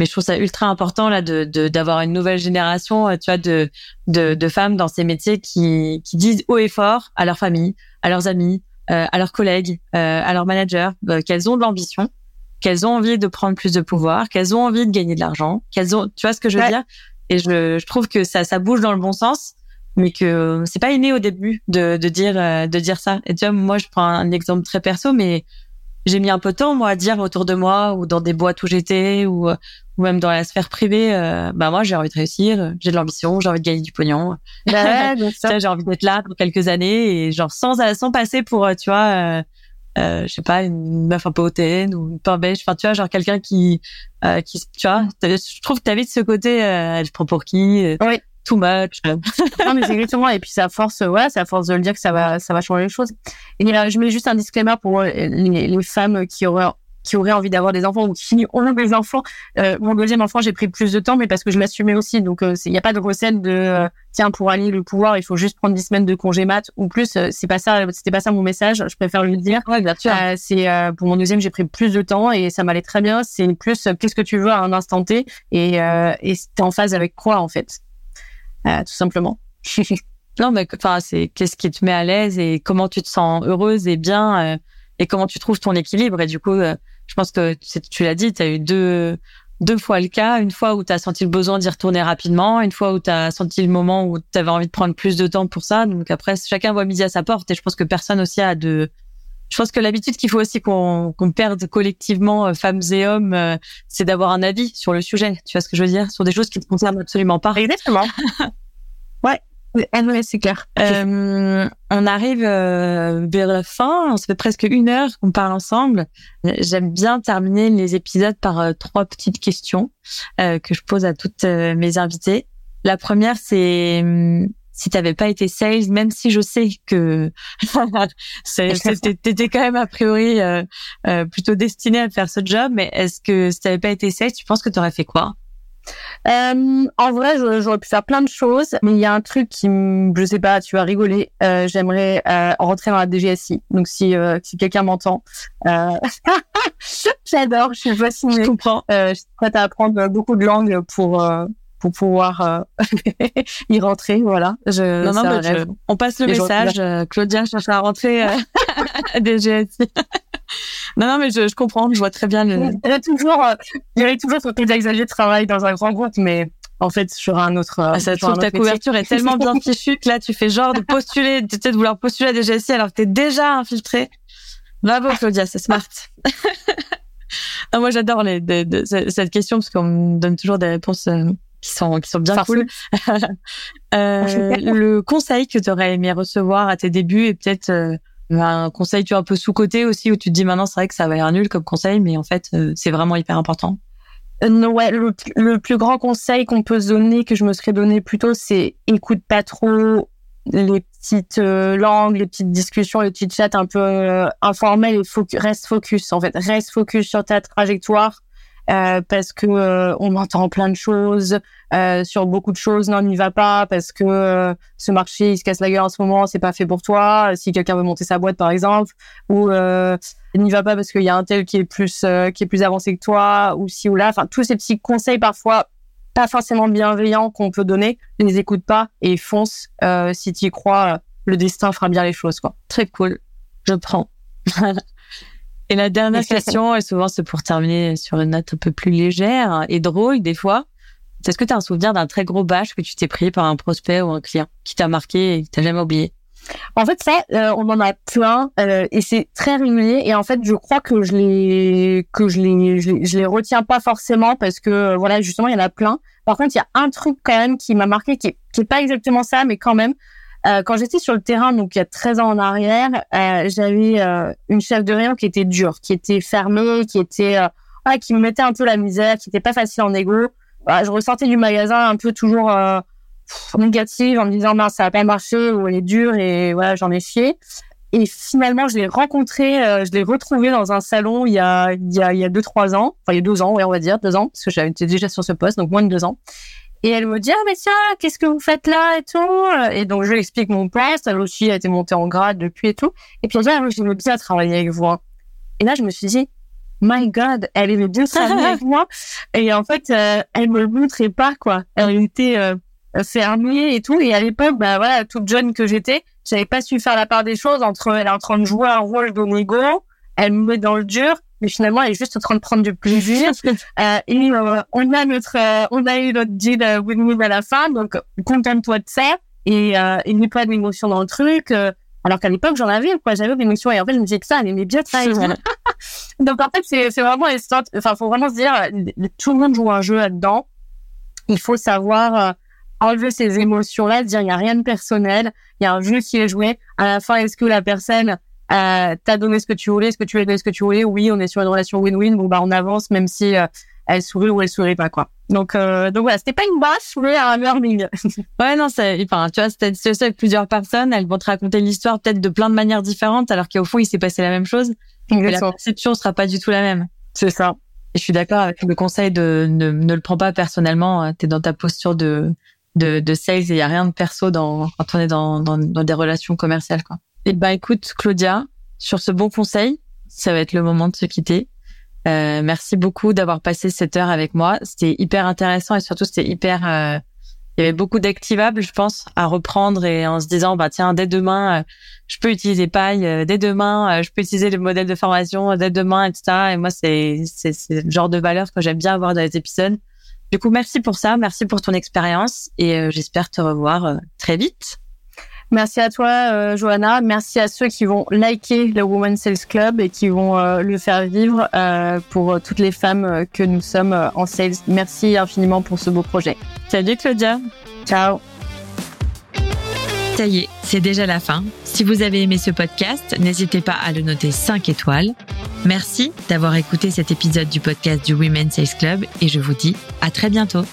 Mais je trouve ça ultra important là de d'avoir une nouvelle génération, tu vois, de, de, de femmes dans ces métiers qui qui disent haut et fort à leur famille, à leurs amis, euh, à leurs collègues, euh, à leurs managers euh, qu'elles ont de l'ambition, qu'elles ont envie de prendre plus de pouvoir, qu'elles ont envie de gagner de l'argent, qu'elles ont, tu vois ce que je veux dire? Et je, je trouve que ça ça bouge dans le bon sens mais que c'est pas inné au début de, de dire euh, de dire ça. Et tu vois, moi je prends un exemple très perso, mais j'ai mis un peu de temps moi à dire autour de moi ou dans des boîtes où j'étais ou ou même dans la sphère privée, euh, bah moi j'ai envie de réussir, j'ai de l'ambition, j'ai envie de gagner du pognon. Bah j'ai envie d'être là pour quelques années et genre sans sans passer pour euh, tu vois euh, je sais pas une meuf un peu hautaine ou une pain beige enfin tu vois genre quelqu'un qui qui tu vois je trouve que t'as vite ce côté euh, je prends pour qui oui too much. non, mais c'est exactement. Et puis, ça force, ouais, ça force de le dire que ça va, ça va changer les choses. Et je mets juste un disclaimer pour les, les femmes qui auraient qui auraient envie d'avoir des enfants ou qui ont des enfants. Euh, mon deuxième enfant, j'ai pris plus de temps, mais parce que je m'assumais aussi. Donc, il euh, n'y a pas de recette de euh, tiens pour allier le pouvoir, il faut juste prendre 10 semaines de congé mat ou plus. Euh, c'est pas ça, c'était pas ça mon message. Je préfère le dire. Ouais, bien sûr. c'est pour mon deuxième, j'ai pris plus de temps et ça m'allait très bien. C'est plus qu'est-ce que tu veux à un instant T et et t'es en phase avec quoi en fait? Euh, tout simplement. non, mais enfin, c'est qu'est-ce qui te met à l'aise et comment tu te sens heureuse et bien euh, et comment tu trouves ton équilibre? Et du coup, euh, je pense que tu l'as dit, tu as eu deux deux fois le cas, une fois où tu as senti le besoin d'y retourner rapidement, une fois où tu as senti le moment où tu avais envie de prendre plus de temps pour ça. Donc après, chacun voit midi à sa porte et je pense que personne aussi a de je pense que l'habitude qu'il faut aussi qu'on qu'on perde collectivement, euh, femmes et hommes, euh, c'est d'avoir un avis sur le sujet. Tu vois ce que je veux dire? Sur des choses qui ne concernent absolument pas. Exactement. ouais. c'est clair. Euh, on arrive euh, vers la fin, on se fait presque une heure qu'on parle ensemble. J'aime bien terminer les épisodes par trois petites questions que je pose à toutes mes invitées. La première, c'est hum, si t'avais pas été sales, même si je sais que t'étais quand même a priori euh, euh, plutôt destiné à faire ce job, mais est-ce que si t'avais pas été sales, tu penses que t'aurais fait quoi? Euh, en vrai, j'aurais pu faire plein de choses, mais il y a un truc qui, je sais pas, tu vas rigoler. Euh, J'aimerais euh, rentrer dans la DGSI. Donc si euh, si quelqu'un m'entend, euh, j'adore, je suis fascinée. Je comprends. je suis prête à apprendre beaucoup de langues pour pour pouvoir y rentrer. Voilà. Je, non, non, on passe le message. Claudia cherche à rentrer des GSI. non, non, mais je, je, comprends. Je vois très bien le. Il y a toujours, il y a toujours ce Claudia Xavier travaille dans un grand groupe, mais en fait sur un autre. Ah, ça trouve ta couverture est tellement bien fichue que là tu fais genre de postuler, tu de vouloir postuler à des GSI alors que t'es déjà infiltré. Bravo Claudia, c'est smart. moi j'adore les, cette question parce qu'on me donne toujours des réponses euh, qui sont qui sont bien cool. euh, le conseil que tu aurais aimé recevoir à tes débuts et peut-être euh, un conseil tu vois un peu sous côté aussi où tu te dis maintenant c'est vrai que ça va être nul comme conseil mais en fait euh, c'est vraiment hyper important. Ouais, le, plus grand conseil qu'on peut se donner, que je me serais donné plutôt, c'est écoute pas trop les petites euh, langues, les petites discussions, les petits chats un peu euh, informels et reste focus. En fait, reste focus sur ta trajectoire euh, parce que euh, on entend plein de choses euh, sur beaucoup de choses. Non, n'y va pas parce que ce marché il se casse la gueule en ce moment, c'est pas fait pour toi. Si quelqu'un veut monter sa boîte par exemple, ou n'y va pas parce qu'il y a un tel qui est plus qui est plus avancé que toi, ou si ou là. Enfin, tous ces petits conseils parfois pas forcément bienveillants qu'on peut donner, ne les écoute pas et fonce si tu y crois. le destin fera bien les choses, quoi. Très cool. Je prends. Et la dernière question, et souvent c'est pour terminer sur une note un peu plus légère et drôle des fois. Est-ce que tu as un souvenir d'un très gros bâche que tu t'es pris par un prospect ou un client qui t'a marqué et que t'as jamais oublié? En fait, ça, euh, on en a plein euh, et c'est très régulier. Et en fait, je crois que je les que je les je les, retiens pas forcément parce que voilà, justement, il y en a plein. Par contre, il y a un truc quand même qui m'a marqué qui qui est pas exactement ça, mais quand même. Euh, quand j'étais sur le terrain, donc il y a 13 ans en arrière, euh, j'avais euh, une chef de rayon qui était dure, qui était fermée, qui était ah, qui me mettait un peu la misère, qui était pas facile en égo. Bah, je ressortais du magasin un peu toujours négative en me disant ben ça a pas marché ou elle est dure et voilà j'en ai chié. Et finalement, je l'ai rencontré, je l'ai retrouvé dans un salon il y a il y a il y a deux trois ans, enfin il y a deux ans, ouais on va dire deux ans, parce que j'étais déjà sur ce poste, donc moins de deux ans. Et elle me dit, ah, mais tiens, qu'est-ce que vous faites là et tout? Et donc, je lui explique mon poste. Elle aussi a été montée en grade depuis et tout. Et puis, elle dit, ah, je veux bien travailler avec vous. Et là, je me suis dit, my God, elle aimait bien travailler avec moi. Et en fait, euh, elle me le montrait pas, quoi. Elle était euh, fermée et tout. Et à l'époque, bah voilà, toute jeune que j'étais, j'avais pas su faire la part des choses entre elle est en train de jouer un rôle de négo, elle me met dans le dur mais finalement, elle est juste en train de prendre du plaisir. euh, et euh, on a notre, euh, on a eu notre deal euh, win-win à la fin, donc contente-toi de ça. Et il n'y a pas d'émotion dans le truc. alors qu'à l'époque, j'en avais, quoi, j'avais des émotions. Et en fait, je me disais que ça, elle aimait bien ça. donc en fait, c'est, c'est vraiment, enfin, faut vraiment se dire, tout le monde joue un jeu là-dedans. Il faut savoir enlever ces émotions-là, dire il n'y a rien de personnel, il y a un jeu qui est joué. À la fin, est-ce que la personne euh, t'as donné ce que tu voulais, est-ce que tu donné ce que tu voulais? Oui, on est sur une relation win-win. Bon bah on avance même si euh, elle sourit ou elle sourit pas quoi. Donc euh, donc voilà, c'était pas une bâche, mais un learning. ouais non, c'est enfin tu vois, c'était avec plusieurs personnes, elles vont te raconter l'histoire peut-être de plein de manières différentes, alors qu'au fond il s'est passé la même chose. Mais la perception sera pas du tout la même. C'est ça. Et je suis d'accord avec le conseil de ne, ne le prends pas personnellement. Hein. T'es dans ta posture de de, de sales et il y a rien de perso dans quand on est dans, dans, dans des relations commerciales quoi. Eh ben, écoute, Claudia, sur ce bon conseil, ça va être le moment de se quitter. Euh, merci beaucoup d'avoir passé cette heure avec moi. C'était hyper intéressant et surtout c'était hyper. Euh, il y avait beaucoup d'activables, je pense, à reprendre et en se disant bah tiens dès demain euh, je peux utiliser Paille, euh, dès demain je peux utiliser le modèle de formation, dès demain etc. Et moi c'est c'est c'est le genre de valeur que j'aime bien avoir dans les épisodes. Du coup merci pour ça, merci pour ton expérience et j'espère te revoir très vite. Merci à toi, euh, Johanna. Merci à ceux qui vont liker le Women Sales Club et qui vont euh, le faire vivre euh, pour toutes les femmes que nous sommes en sales. Merci infiniment pour ce beau projet. Salut Claudia. Ciao. Ça y est, c'est déjà la fin. Si vous avez aimé ce podcast, n'hésitez pas à le noter 5 étoiles. Merci d'avoir écouté cet épisode du podcast du Women Sales Club et je vous dis à très bientôt.